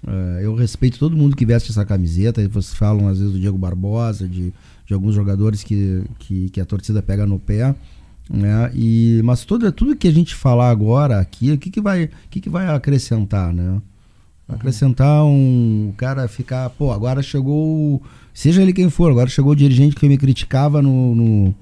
é, eu respeito todo mundo que veste essa camiseta. Vocês falam às vezes do Diego Barbosa, de, de alguns jogadores que, que, que a torcida pega no pé. Né? E, mas todo, tudo que a gente falar agora aqui, o que, que, vai, que, que vai acrescentar, né? Acrescentar um o cara ficar, pô, agora chegou, seja ele quem for, agora chegou o dirigente que me criticava no, no,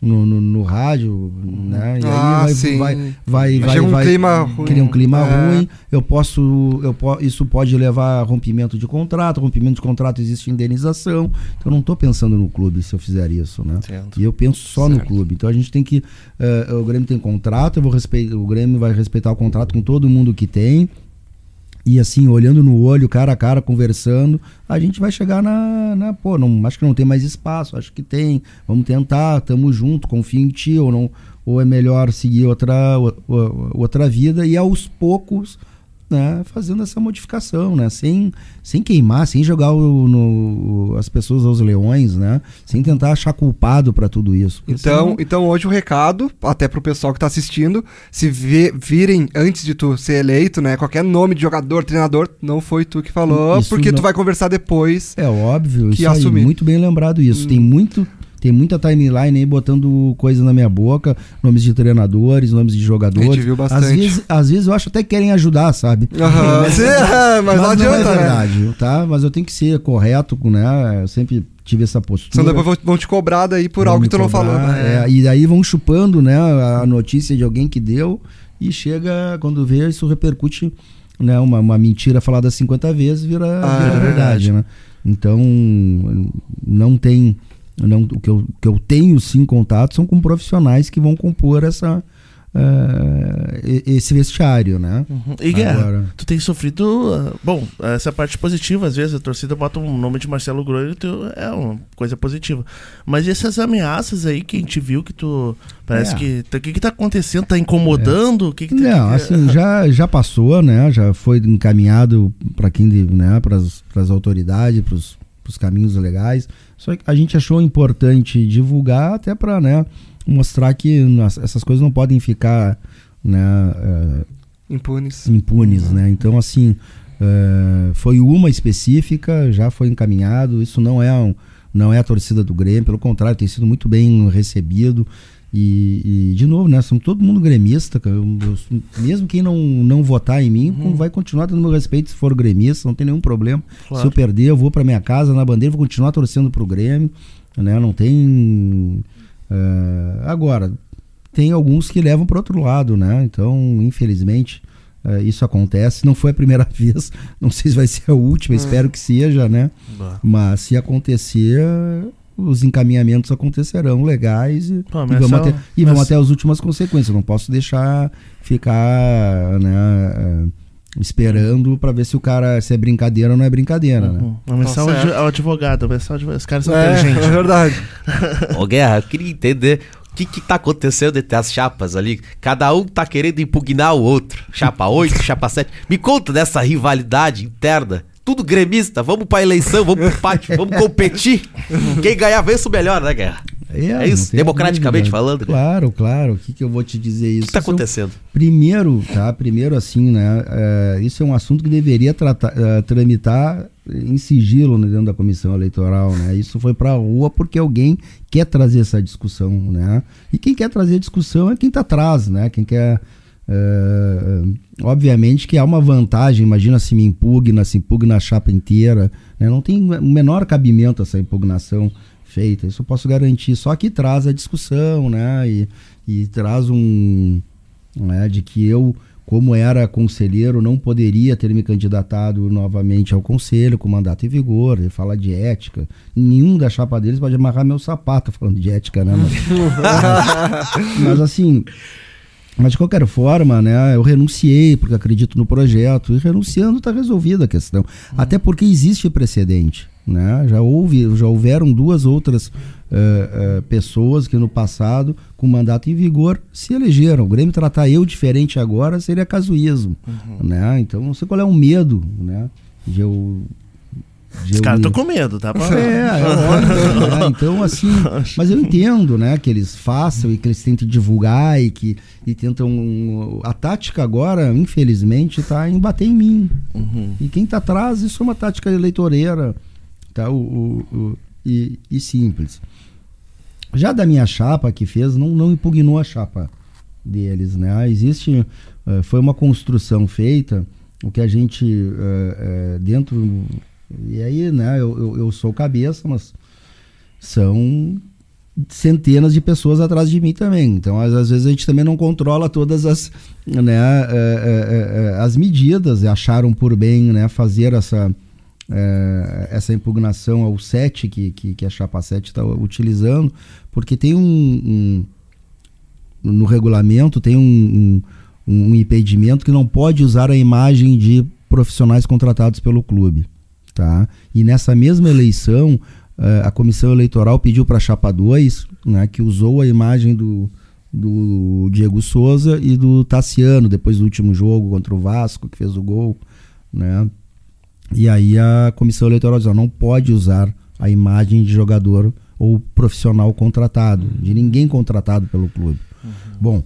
no, no- no rádio, né? E Ah, aí sim. vai, vai, vai, vai, um vai- clima ruim. cria um clima É. ruim. Eu posso, eu po, isso pode levar a rompimento de contrato. Rompimento de contrato existe indenização. Então eu não estou pensando no clube se eu fizer isso, né? Entendo. E eu penso só no clube. Então a gente tem que. eh, o Grêmio tem contrato, eu vou respeitar, o Grêmio vai respeitar o contrato com todo mundo que tem. E assim, olhando no olho, cara a cara, conversando, a gente vai chegar na. na pô, não, acho que não tem mais espaço, acho que tem. Vamos tentar, tamo junto, confio em ti, ou não. Ou é melhor seguir outra, outra vida e aos poucos. Né, fazendo essa modificação, né, sem, sem queimar, sem jogar o- no- as pessoas aos leões, né, sem tentar achar culpado para tudo isso. Então, então hoje o recado, até pro pessoal que tá assistindo, se vê- virem antes de tu ser eleito, né, qualquer nome de jogador, treinador, não foi tu que falou, Isso porque tu não- vai conversar depois. É óbvio, que isso aí, muito bem lembrado isso. Hum. Tem muito, tem muita timeline aí botando coisa na minha boca, nomes de treinadores, nomes de jogadores. A gente viu bastante. Às vezes, às vezes eu acho até que querem ajudar, sabe? Aham, sim, é, mas, não adianta, é né? verdade, tá? Mas eu tenho que ser correto, né? Eu sempre tive essa postura. Senão depois vão- te cobrar daí por Vão algo que tu não falou, né? é, e daí vão chupando, né, a notícia de alguém que deu e chega, quando vê, isso repercute, né, uma, uma mentira falada 50 vezes vira, Ah, vira é verdade, né? Então, não tem, não, o, que eu, o que eu tenho sim contato são com profissionais que vão compor essa, e- esse vestiário, né? Uhum. E Guerra, Agora- tu tem sofrido. ah, bom, essa parte positiva, às vezes a torcida bota um nome de Marcelo Groen e tu, é uma coisa positiva. Mas essas ameaças aí que a gente viu que tu. Parece É. que. O que, que tá acontecendo? Tá incomodando? O que, que tá- Não, que- assim, já, já passou, né? Já foi encaminhado para quem, né? Para as autoridades, para os caminhos legais. Só que a gente achou importante divulgar até para, né? Mostrar que essas coisas não podem ficar, né? eh, Impunes. impunes, né? Então, assim, eh, foi uma específica, já foi encaminhado. Isso não é, um, não é a torcida do Grêmio, pelo contrário, tem sido muito bem recebido. E, e, de novo, né? Somos todo mundo gremista. cara. Eu- eu- mesmo quem não, não votar em mim, Uhum. vai continuar tendo meu respeito se for gremista, não tem nenhum problema. Claro. Se eu perder, eu vou pra minha casa na bandeira, vou continuar torcendo pro Grêmio. Né? Não tem. eh, agora, tem alguns que levam para outro lado, né? Então, infelizmente, eh, isso acontece. Não foi a primeira vez, não sei se vai ser a última, Hum. espero que seja, né? Mas se acontecer, os encaminhamentos acontecerão legais e, Pô, e vamos, só- até, e até as últimas consequências. Eu não posso deixar ficar né, eh, esperando para ver se o cara se é brincadeira ou não é brincadeira, né? Hum, Uma mensagem Tá ao, certo. ao advogado, advogado. Os caras são É, inteligentes. é verdade. Ô Guerra, eu queria entender o que que tá acontecendo entre as chapas ali. Cada um tá querendo impugnar o outro. Chapa 8, chapa 7. Me conta dessa rivalidade interna. Tudo gremista, vamos pra eleição, vamos pro pátio, vamos competir. Quem ganhar vence o melhor, né, Guerra? É não isso, democraticamente dúvida. falando, né? Claro, claro. O que, que eu vou te dizer isso? O que tá Isso é um- acontecendo? Primeiro, tá? Primeiro assim, né? é, isso é um assunto que deveria tratar, é, tramitar em sigilo né, dentro da comissão eleitoral, né? Isso foi pra rua porque alguém quer trazer essa discussão, né? E quem quer trazer a discussão é quem tá atrás, né? Quem quer é, obviamente que há uma vantagem, imagina se me impugna, se impugna a chapa inteira, né? não tem o menor cabimento essa impugnação feita, isso eu posso garantir, só que traz a discussão, né, e, e traz um, né, de que eu, como era conselheiro, não poderia ter me candidatado novamente ao conselho com mandato em vigor, ele fala de ética, nenhum da chapa deles pode amarrar meu sapato falando de ética, né, mas, mas assim, mas de qualquer forma, né, eu renunciei porque acredito no projeto e renunciando está resolvida a questão. Até porque existe precedente, né? Já houve, já houveram duas outras eh, eh, pessoas que no passado com mandato em vigor se elegeram. O Grêmio tratar eu diferente agora seria casuísmo, né? Então não sei qual é o medo, né? De eu Os caras estão com medo, tá? é, é óbvio, né? Então, assim, mas eu entendo, né, que eles façam e que eles tentem divulgar e que e tentam. A tática agora, infelizmente, está em bater em mim. E quem está atrás, isso é uma tática eleitoreira tá? o, o- o- e, e simples. Já da minha chapa que fez, não, não impugnou a chapa deles, né? Existe, eh, foi uma construção feita, o que a gente eh, eh, dentro e aí, né? Eu, eu, eu sou cabeça, mas são centenas de pessoas atrás de mim também. Então, às, às vezes a gente também não controla todas as, né, eh, eh, eh, as medidas. Acharam por bem, né, fazer essa eh, essa impugnação ao 7 que, que, que a chapa 7 está utilizando, porque tem um, um- no regulamento tem um, um, um impedimento que não pode usar a imagem de profissionais contratados pelo clube. Tá? E nessa mesma eleição, eh, a comissão eleitoral pediu para a chapa 2, né, que usou a imagem do, do Diego Souza e do Tassiano, depois do último jogo contra o Vasco, que fez o gol. Né? E aí a comissão eleitoral diz, não pode usar a imagem de jogador ou profissional contratado, de ninguém contratado pelo clube. Bom,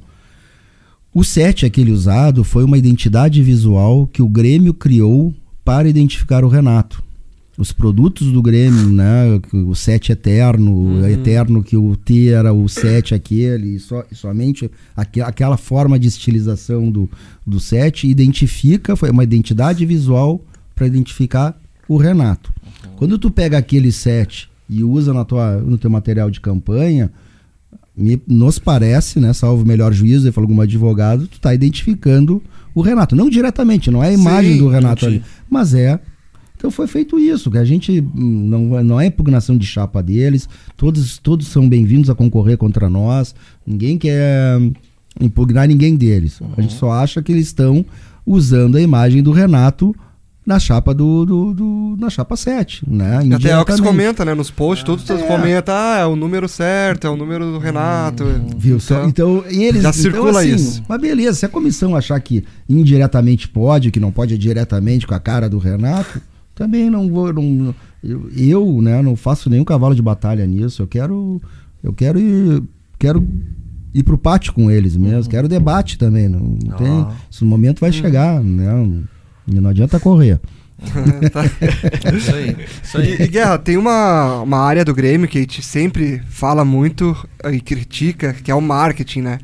o 7 aquele usado foi uma identidade visual que o Grêmio criou para identificar o Renato. Os produtos do Grêmio, né? O 7 eterno, eterno que o T era o 7 aquele, e só, e somente aque- aquela forma de estilização do, do 7 identifica, foi uma identidade visual para identificar o Renato. Quando tu pega aquele 7 e usa na tua, no teu material de campanha, me, nos parece, né, salvo o melhor juízo, ele falou algum advogado, tu tá identificando o Renato. Não diretamente, não é a imagem Sim, do Renato entendi. ali, mas é. Então foi feito isso, que a gente hum, não, não é impugnação de chapa deles, todos, todos são bem-vindos a concorrer contra nós, ninguém quer hum, impugnar ninguém deles. A gente só acha que eles estão usando a imagem do Renato na chapa do, do, do- na chapa 7, né? Até é o que se comenta, né? Nos posts, tudo se comenta, ah, é o número certo, é o número do Renato. Viu? Só- então, e eles, Já então, circula assim, isso. Mas beleza, se a comissão achar que indiretamente pode, que não pode diretamente com a cara do Renato, também não vou. Não, eu, né, não faço nenhum cavalo de batalha nisso. Eu quero. Eu quero ir. Quero ir pro pátio com eles mesmo. Quero debate também. Não, não tem, esse momento vai chegar, né? E não adianta correr. Tá. Isso aí. Isso aí. E, e, Guerra, tem uma, uma área do Grêmio que a gente sempre fala muito e critica, que é o marketing, né?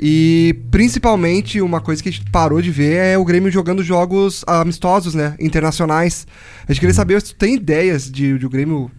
E principalmente uma coisa que a gente parou de ver é o Grêmio jogando jogos amistosos, né? Internacionais. A gente queria saber se tu tem ideias de, de o Grêmio.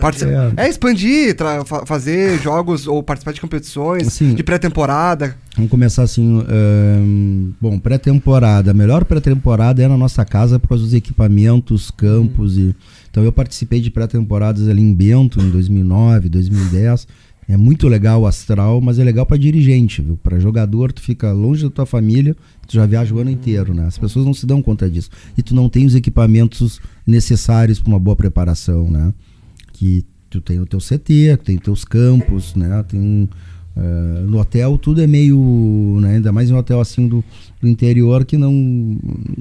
Participar- É. É, expandir, fa- fazer jogos ou participar de competições Assim, de pré-temporada. Vamos começar assim. ahn, bom, pré-temporada. A melhor pré-temporada é na nossa casa por causa dos equipamentos, campos e. Então eu participei de pré-temporadas ali em Bento em 2009, 2010. É muito legal o astral, mas é legal para dirigente, viu? Para jogador, tu fica longe da tua família, tu já viaja o ano inteiro, né? As pessoas não se dão conta disso. E tu não tem os equipamentos necessários para uma boa preparação, né? Que tu tem o teu CT, tem os teus campos, né? Tem eh, no hotel tudo é meio, né? ainda mais em um hotel assim do, do interior que não,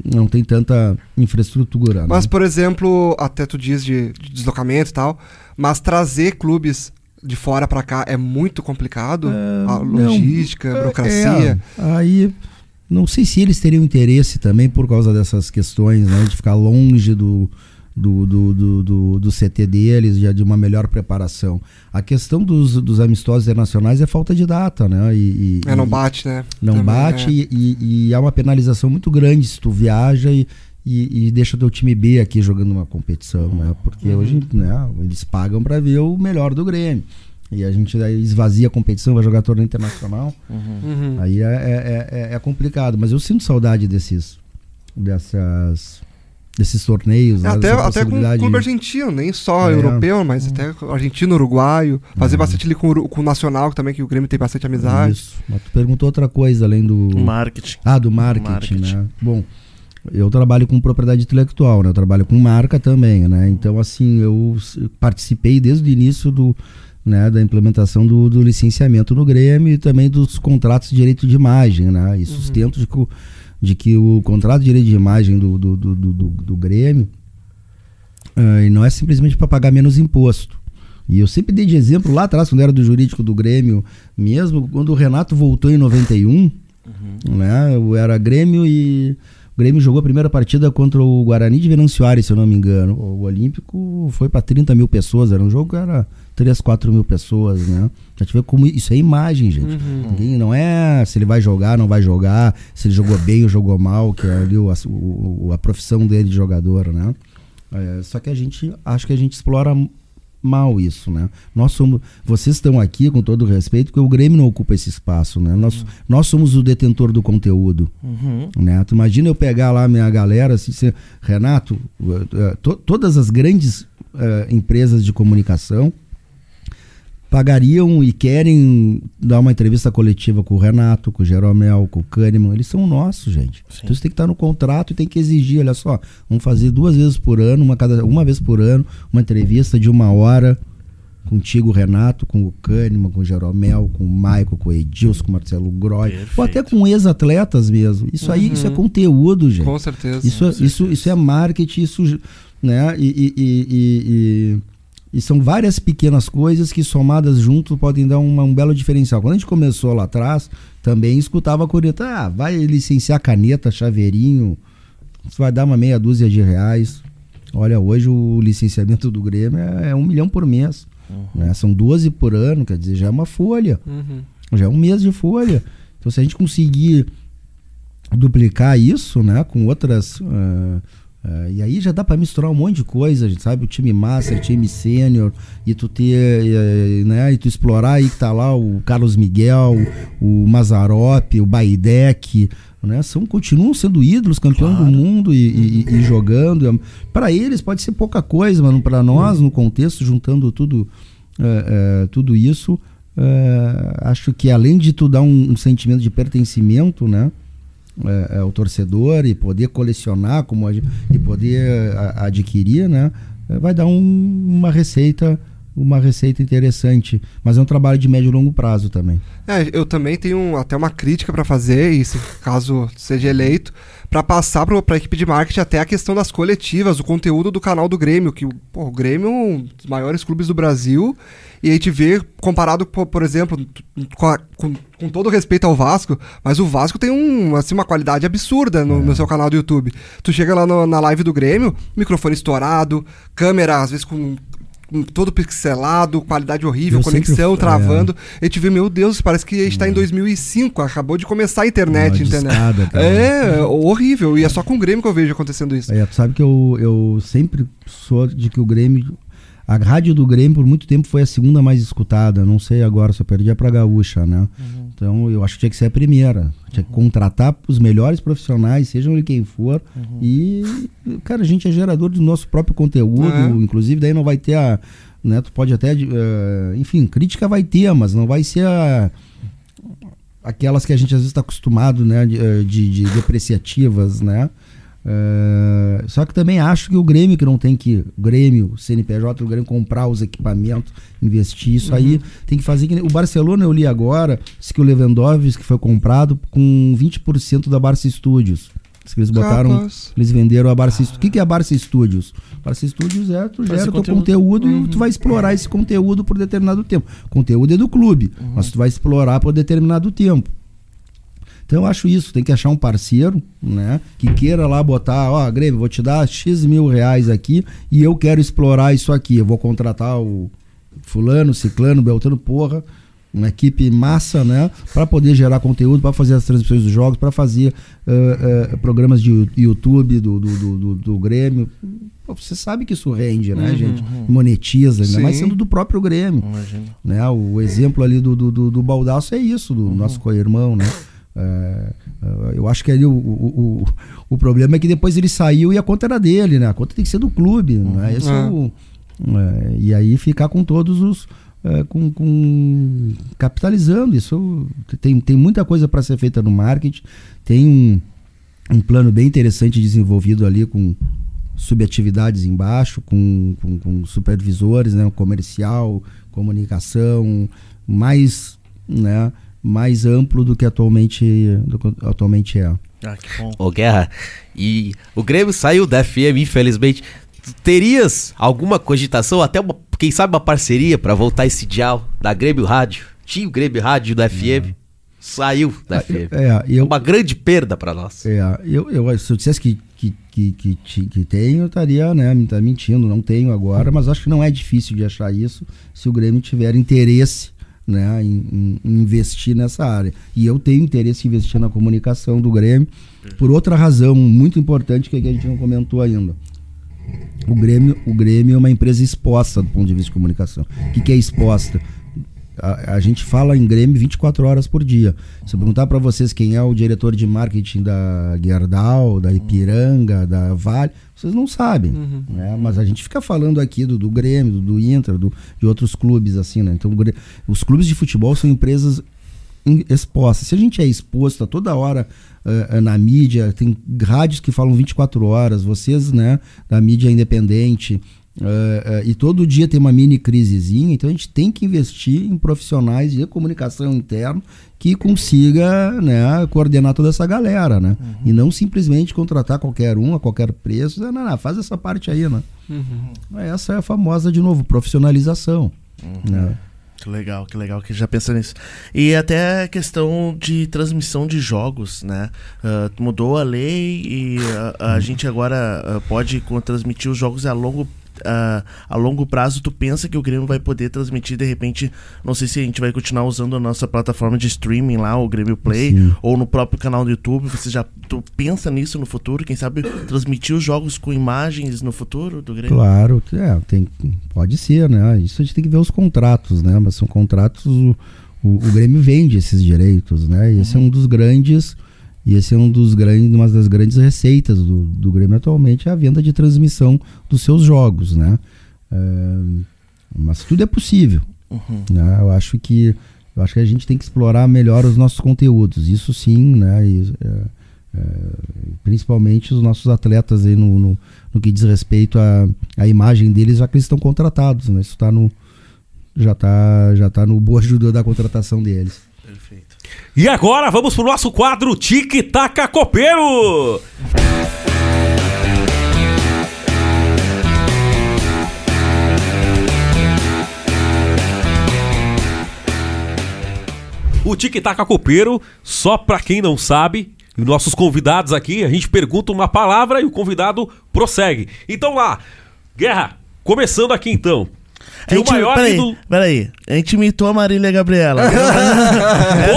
não tem tanta infraestrutura. né? Mas, por exemplo, até tu diz de, de deslocamento e tal, mas trazer clubes de fora pra cá é muito complicado? a não. logística, a É, burocracia. é, aí não sei se eles teriam interesse também por causa dessas questões, né? De ficar longe do, do, do, do, do- do CT deles, já de uma melhor preparação. A questão dos, dos amistosos internacionais é falta de data, né? E, e- É, não bate, né? Não Também, bate é. e, e, e há uma penalização muito grande se tu viaja e, e, e deixa teu time B aqui jogando uma competição, né? Porque Uhum. hoje né, eles pagam para ver o melhor do Grêmio. E a gente esvazia a competição, vai jogar torneio internacional. Uhum. Aí é, é, é, é complicado. Mas eu sinto saudade desses. dessas. Desses torneios. né, Até, até com o clube de- argentino, nem só É. europeu, mas até argentino, uruguaio. Fazer bastante ali com, com o Nacional, que também que o Grêmio tem bastante amizade. Isso. Mas tu perguntou outra coisa além do. Marketing. Ah, do marketing, Marketing. né? Bom, eu trabalho com propriedade intelectual, né? Eu trabalho com marca também, né? Então, assim, eu participei desde o início do, né, da implementação do, do licenciamento no Grêmio e também dos contratos de direito de imagem, né? E sustento de, que o- de que o contrato de direito de imagem do, do, do, do, do- Grêmio e não é simplesmente para pagar menos imposto. E eu sempre dei de exemplo lá atrás, quando era do jurídico do Grêmio, mesmo quando o Renato voltou em 91, né? Eu era Grêmio e o Grêmio jogou a primeira partida contra o Guarani de Venâncio Aires, se eu não me engano. O Olímpico foi para 30 mil pessoas, era um jogo que era 3, 4 mil pessoas, né? Já tive como isso é imagem, gente. Ninguém, não é se ele vai jogar, não vai jogar, se ele jogou bem ou jogou mal, que é ali o, a, o- a profissão dele de jogador, né? É, só que a gente acho que a gente explora mal isso, né? Nós somos, vocês estão aqui com todo respeito, porque o Grêmio não ocupa esse espaço, né? Nós, nós somos o detentor do conteúdo, né? Tu imagina eu pegar lá minha galera, assim, ser, Renato, eh, eh, to- todas as grandes eh, empresas de comunicação pagariam e querem dar uma entrevista coletiva com o Renato, com o Jeromel, com o Kahneman, eles são nossos, gente. Então isso tem que estar no contrato e tem que exigir, olha só, vamos fazer duas vezes por ano, uma, cada, uma vez por ano, uma entrevista de uma hora contigo, Renato, com o Kahneman, com o Jeromel, com o Maico, com o Edilson, com o Marcelo Groy, ou até com ex-atletas mesmo. Isso aí, isso é conteúdo, gente. Com certeza. Isso, é- isso, isso é marketing, isso, né? E, e, e- e- e- são várias pequenas coisas que somadas junto podem dar uma- um belo diferencial. Quando a gente começou lá atrás, também escutava a corneta, ah, vai licenciar caneta, chaveirinho, isso vai dar uma meia dúzia de reais. Olha, hoje o licenciamento do Grêmio é, é um milhão por mês. né? São 12 por ano, quer dizer, já é uma folha. Uhum. Já é um mês de folha. Então, se a gente conseguir duplicar isso, né, com outras. ah, ah, e aí já dá para misturar um monte de coisa, sabe? O time master, time sênior, e tu ter, eh, né, e tu explorar aí que tá lá o Carlos Miguel, o Mazarop, o Baidec, né, são, continuam sendo ídolos, campeão do mundo e, e- e jogando. Para eles pode ser pouca coisa, mas para nós, no contexto, juntando tudo, tudo isso, acho que além de tu dar um, um sentimento de pertencimento, né? É, é, o torcedor e poder colecionar como e poder a- adquirir, né? é, vai dar um- uma receita uma receita interessante. Mas é um trabalho de médio e longo prazo também. É, eu também tenho até uma crítica para fazer, e se caso seja eleito, para passar para a equipe de marketing até a questão das coletivas, o conteúdo do canal do Grêmio, que pô, o Grêmio é um dos maiores clubes do Brasil, e a gente vê, comparado, por, por exemplo, com, a- com- com todo respeito ao Vasco, mas o Vasco tem um, assim, uma qualidade absurda no, no seu canal do YouTube. Tu chega lá no- na live do Grêmio, microfone estourado, câmera, às vezes com. Com Todo pixelado, qualidade horrível, Eu sempre- conexão é. travando. A gente vê, meu Deus, parece que a gente tá em 2005, acabou de começar a internet, Uma entendeu? discada, cara. É, horrível. E é só com o Grêmio que eu vejo acontecendo isso. É, tu sabe que eu, eu sempre sou de que o Grêmio. A rádio do Grêmio por muito tempo foi a segunda mais escutada. Não sei agora, só perdi é pra Gaúcha, né? Então eu acho que tinha que ser a primeira. Tinha que contratar os melhores profissionais, sejam ele quem for. E, cara, a gente é gerador do nosso próprio conteúdo. É. Inclusive, daí não vai ter a. Né, tu pode até. eh, enfim, crítica vai ter, mas não vai ser a aquelas que a gente às vezes está acostumado, né, de, eh, de- de depreciativas, né? Eh, só que também acho que o Grêmio que não tem que, o Grêmio, o CNPJ, o Grêmio comprar os equipamentos, investir, isso aí tem que fazer o Barcelona eu li agora, disse que o Lewandowski foi comprado com 20% da Barça Studios. Que eles botaram, Capaz. eles venderam a Barça Studios. O que, que é a Barça Studios? Barça Studios é tu gera teu conteúdo. conteúdo e tu vai explorar esse conteúdo por determinado tempo. Conteúdo é do clube, mas tu vai explorar por determinado tempo. Então eu acho isso, tem que achar um parceiro, né? Que queira lá botar, ó, Grêmio, vou te dar X mil reais aqui e eu quero explorar isso aqui. Eu vou contratar o fulano, ciclano, beltrano, porra, uma equipe massa, né? Para poder gerar conteúdo, para fazer as transmissões dos jogos, para fazer eh, eh, programas de YouTube do, do, do, do- do Grêmio. Pô, você sabe que isso rende, né, gente? Monetiza, ainda mais Sim. sendo do próprio Grêmio Imagina. né? O exemplo ali do, do, do, do Baldaço é isso, do nosso co-irmão, né? É, é, eu acho que ali o, o, o, o problema é que depois ele saiu e a conta era dele, né? A conta tem que ser do clube, né? Esse é o, é, e aí ficar com todos os é, com, com- capitalizando isso tem, tem muita coisa para ser feita no marketing tem um, um plano bem interessante desenvolvido ali com subatividades embaixo, com, com, com supervisores, né, comercial, comunicação, mais, né, mais amplo do que atualmente, do que atualmente é. Ah, que bom. Ô Guerra, e o Grêmio saiu da FM, infelizmente. Terias alguma cogitação, até uma, quem sabe uma parceria pra voltar esse dial da Grêmio Rádio? Tinha o Grêmio Rádio da FM, saiu da FM. É, eu, Uma grande perda pra nós. é, eu, eu, se eu dissesse que, que, que, que, que tenho, eu estaria né, me- tá mentindo, não tenho agora, mas acho que não é difícil de achar isso se o Grêmio tiver interesse né, em, em- investir nessa área. E eu tenho interesse em investir na comunicação do Grêmio por outra razão muito importante que a gente não comentou ainda. O Grêmio, o Grêmio é uma empresa exposta do ponto de vista de comunicação. O que, que é exposta? A, a gente fala em Grêmio 24 horas por dia. Se eu perguntar para vocês quem é o diretor de marketing da Gerdau, da Ipiranga, da Vale, vocês não sabem. né? Mas a gente fica falando aqui do, do Grêmio, do, do Inter, do- de outros clubes, assim, né? Então, os clubes de futebol são empresas em- expostas. Se a gente é exposto a toda hora eh, na mídia, tem rádios que falam 24 horas, vocês, né, da mídia independente, eh, e todo dia tem uma mini crisezinha, então a gente tem que investir em profissionais de comunicação interna que consiga, né, coordenar toda essa galera, né? E não simplesmente contratar qualquer um a qualquer preço. Não, não, não, faz essa parte aí, né? Essa é a famosa, de novo, profissionalização. né? Que legal, que legal que já pensa nisso. E até a questão de transmissão de jogos, né? Ah, mudou a lei e ah, a gente agora ah, pode transmitir os jogos a longo, ah, a longo prazo. Tu pensa que o Grêmio vai poder transmitir de repente? Não sei se a gente vai continuar usando a nossa plataforma de streaming lá, o Grêmio Play, Sim. ou no próprio canal do YouTube. Você já tu pensa nisso no futuro? Quem sabe transmitir os jogos com imagens no futuro do Grêmio? Claro, é, tem, pode ser, né? Isso a gente tem que ver os contratos, né? Mas são contratos, o, o, o Grêmio vende esses direitos, né? E esse é um dos grandes, e esse é um dos grandes, uma das grandes receitas do, do Grêmio atualmente, é a venda de transmissão dos seus jogos, né? É, mas tudo é possível, né? Eu acho que eu acho que a gente tem que explorar melhor os nossos conteúdos, isso sim, né? E, é, é, principalmente os nossos atletas aí no, no, no que diz respeito à, imagem deles, já que eles estão contratados, né? Isso está no, já tá, já tá no bojo da contratação deles. E agora vamos pro nosso quadro Tic Taca Copeiro. O Tic Taca Copeiro, só pra quem não sabe, nossos convidados aqui, a gente pergunta uma palavra e o convidado prossegue. Então lá, Guerra, começando aqui então. A Tem o gente, maior peraí, ídolo. peraí. A gente imitou a Marília Gabriela.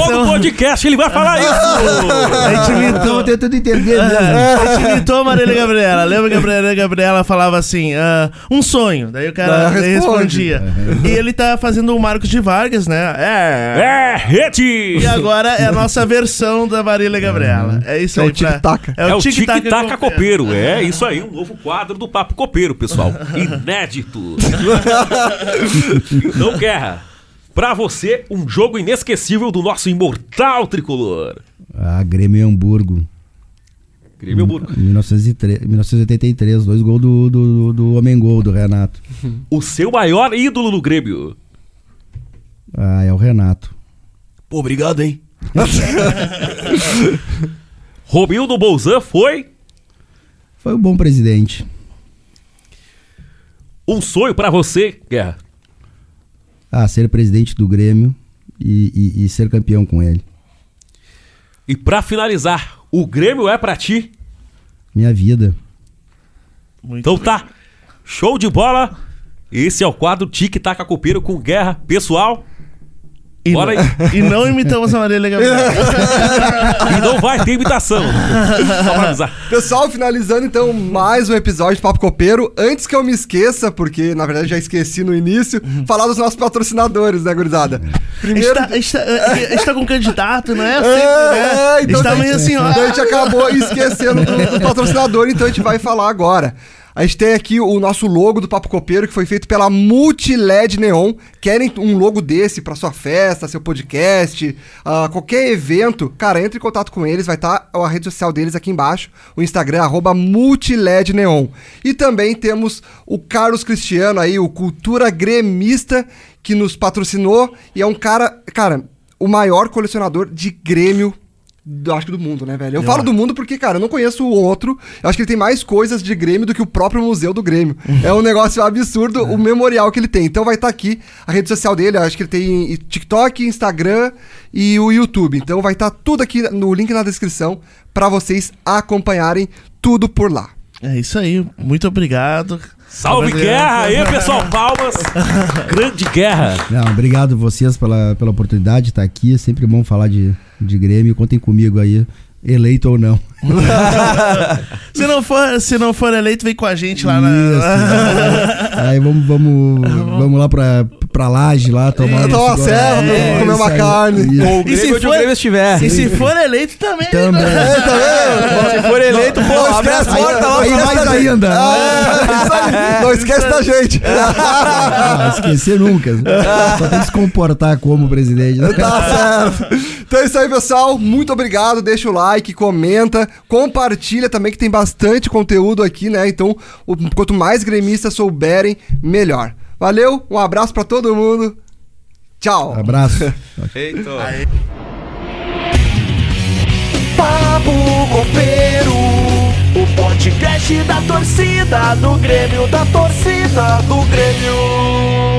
Todo podcast ele vai falar isso. A gente imitou. Estamos tentando entender mesmo. A gente imitou a Marília Gabriela. Lembra que a Marília Gabriela falava assim: ah, um sonho. Daí o cara responde. respondia. E ele tá fazendo o Marcos de Vargas, né? É. É, rede! E agora é a nossa versão da Marília Gabriela. É isso É aí. o tic-tac. É o tic-tac Tic-Taca Copeiro. É isso aí, um novo quadro do Papo Copeiro, pessoal. Inédito. então, Guerra, pra você, um jogo inesquecível do nosso imortal tricolor. Ah, Grêmio e Hamburgo. Grêmio Hamburgo. Em 1903 1983, dois gols do, do, do Homem Gol, do Renato. O seu maior ídolo no Grêmio. Ah, é o Renato. Pô, obrigado, hein? Romildo Bolzan foi Foi um bom presidente. Um sonho pra você, Guerra. Ah, ser presidente do Grêmio e, e- e ser campeão com ele. E pra finalizar, o Grêmio é pra ti. Minha vida. Muito Então tá, show de bola. Esse é o quadro Tic Taca Copeiro com Guerra. Pessoal, E, Bora não, e não imitamos a Marília Gabriela. e não vai ter imitação. Só pra avisar. Pessoal, finalizando então mais um episódio de Papo Copeiro. Antes que eu me esqueça, porque na verdade já esqueci no início, falar dos nossos patrocinadores, né, gurizada? A Primeiro. gente, tá, a, gente tá, a gente tá com um candidato, não é? É, Sempre, né? é, a gente tá a meio assim, ó. então a gente acabou esquecendo do, do patrocinador, então a gente vai falar agora. A gente tem aqui o nosso logo do Papo Copeiro, que foi feito pela Multiled Neon. Querem um logo desse pra sua festa, seu podcast, ah, qualquer evento? Cara, entre em contato com eles, vai estar a rede social deles aqui embaixo, o Instagram, arroba Multiled Neon. E também temos o Carlos Cristiano aí, o Cultura Gremista, que nos patrocinou e é um cara, cara, o maior colecionador de Grêmio do, acho que do mundo, né, velho? Eu falo do mundo porque, cara, eu não conheço o outro. Eu acho que ele tem mais coisas de Grêmio do que o próprio museu do Grêmio. é um negócio absurdo o memorial que ele tem. Então vai estar aqui a rede social dele. Eu acho que ele tem TikTok, Instagram e o YouTube. Então vai estar tudo aqui no link na descrição pra vocês acompanharem tudo por lá. É isso aí. Muito obrigado. Salve Guerra! Aí, pessoal, palmas! Grande Guerra! Não, obrigado vocês pela, pela oportunidade de estar aqui. É sempre bom falar de, de Grêmio. Contem comigo aí, eleito ou não. Se não for, se não for eleito, vem com a gente lá na. Aí vamos, vamos, vamos lá pra, pra laje lá, tomar uma um serva, É, comer uma carne. O E se onde for- o Grêmio estiver. E se for eleito também. Também. É, vendo? Se for eleito, pô, Não abre as esquece, portas lá. Aí mais ainda. Isso aí. Não esquece da gente. Ah, esquecer nunca. Só tem que se comportar como presidente. né? Tá certo. Então é isso aí, pessoal. Muito obrigado. Deixa o like, comenta, compartilha também, que tem bastante conteúdo aqui, né? Então, o- quanto mais gremistas souberem, melhor. Valeu, um abraço pra todo mundo. Tchau. Abraço. Eita. Papo Copeiro, o podcast da torcida do Grêmio, da torcida do Grêmio.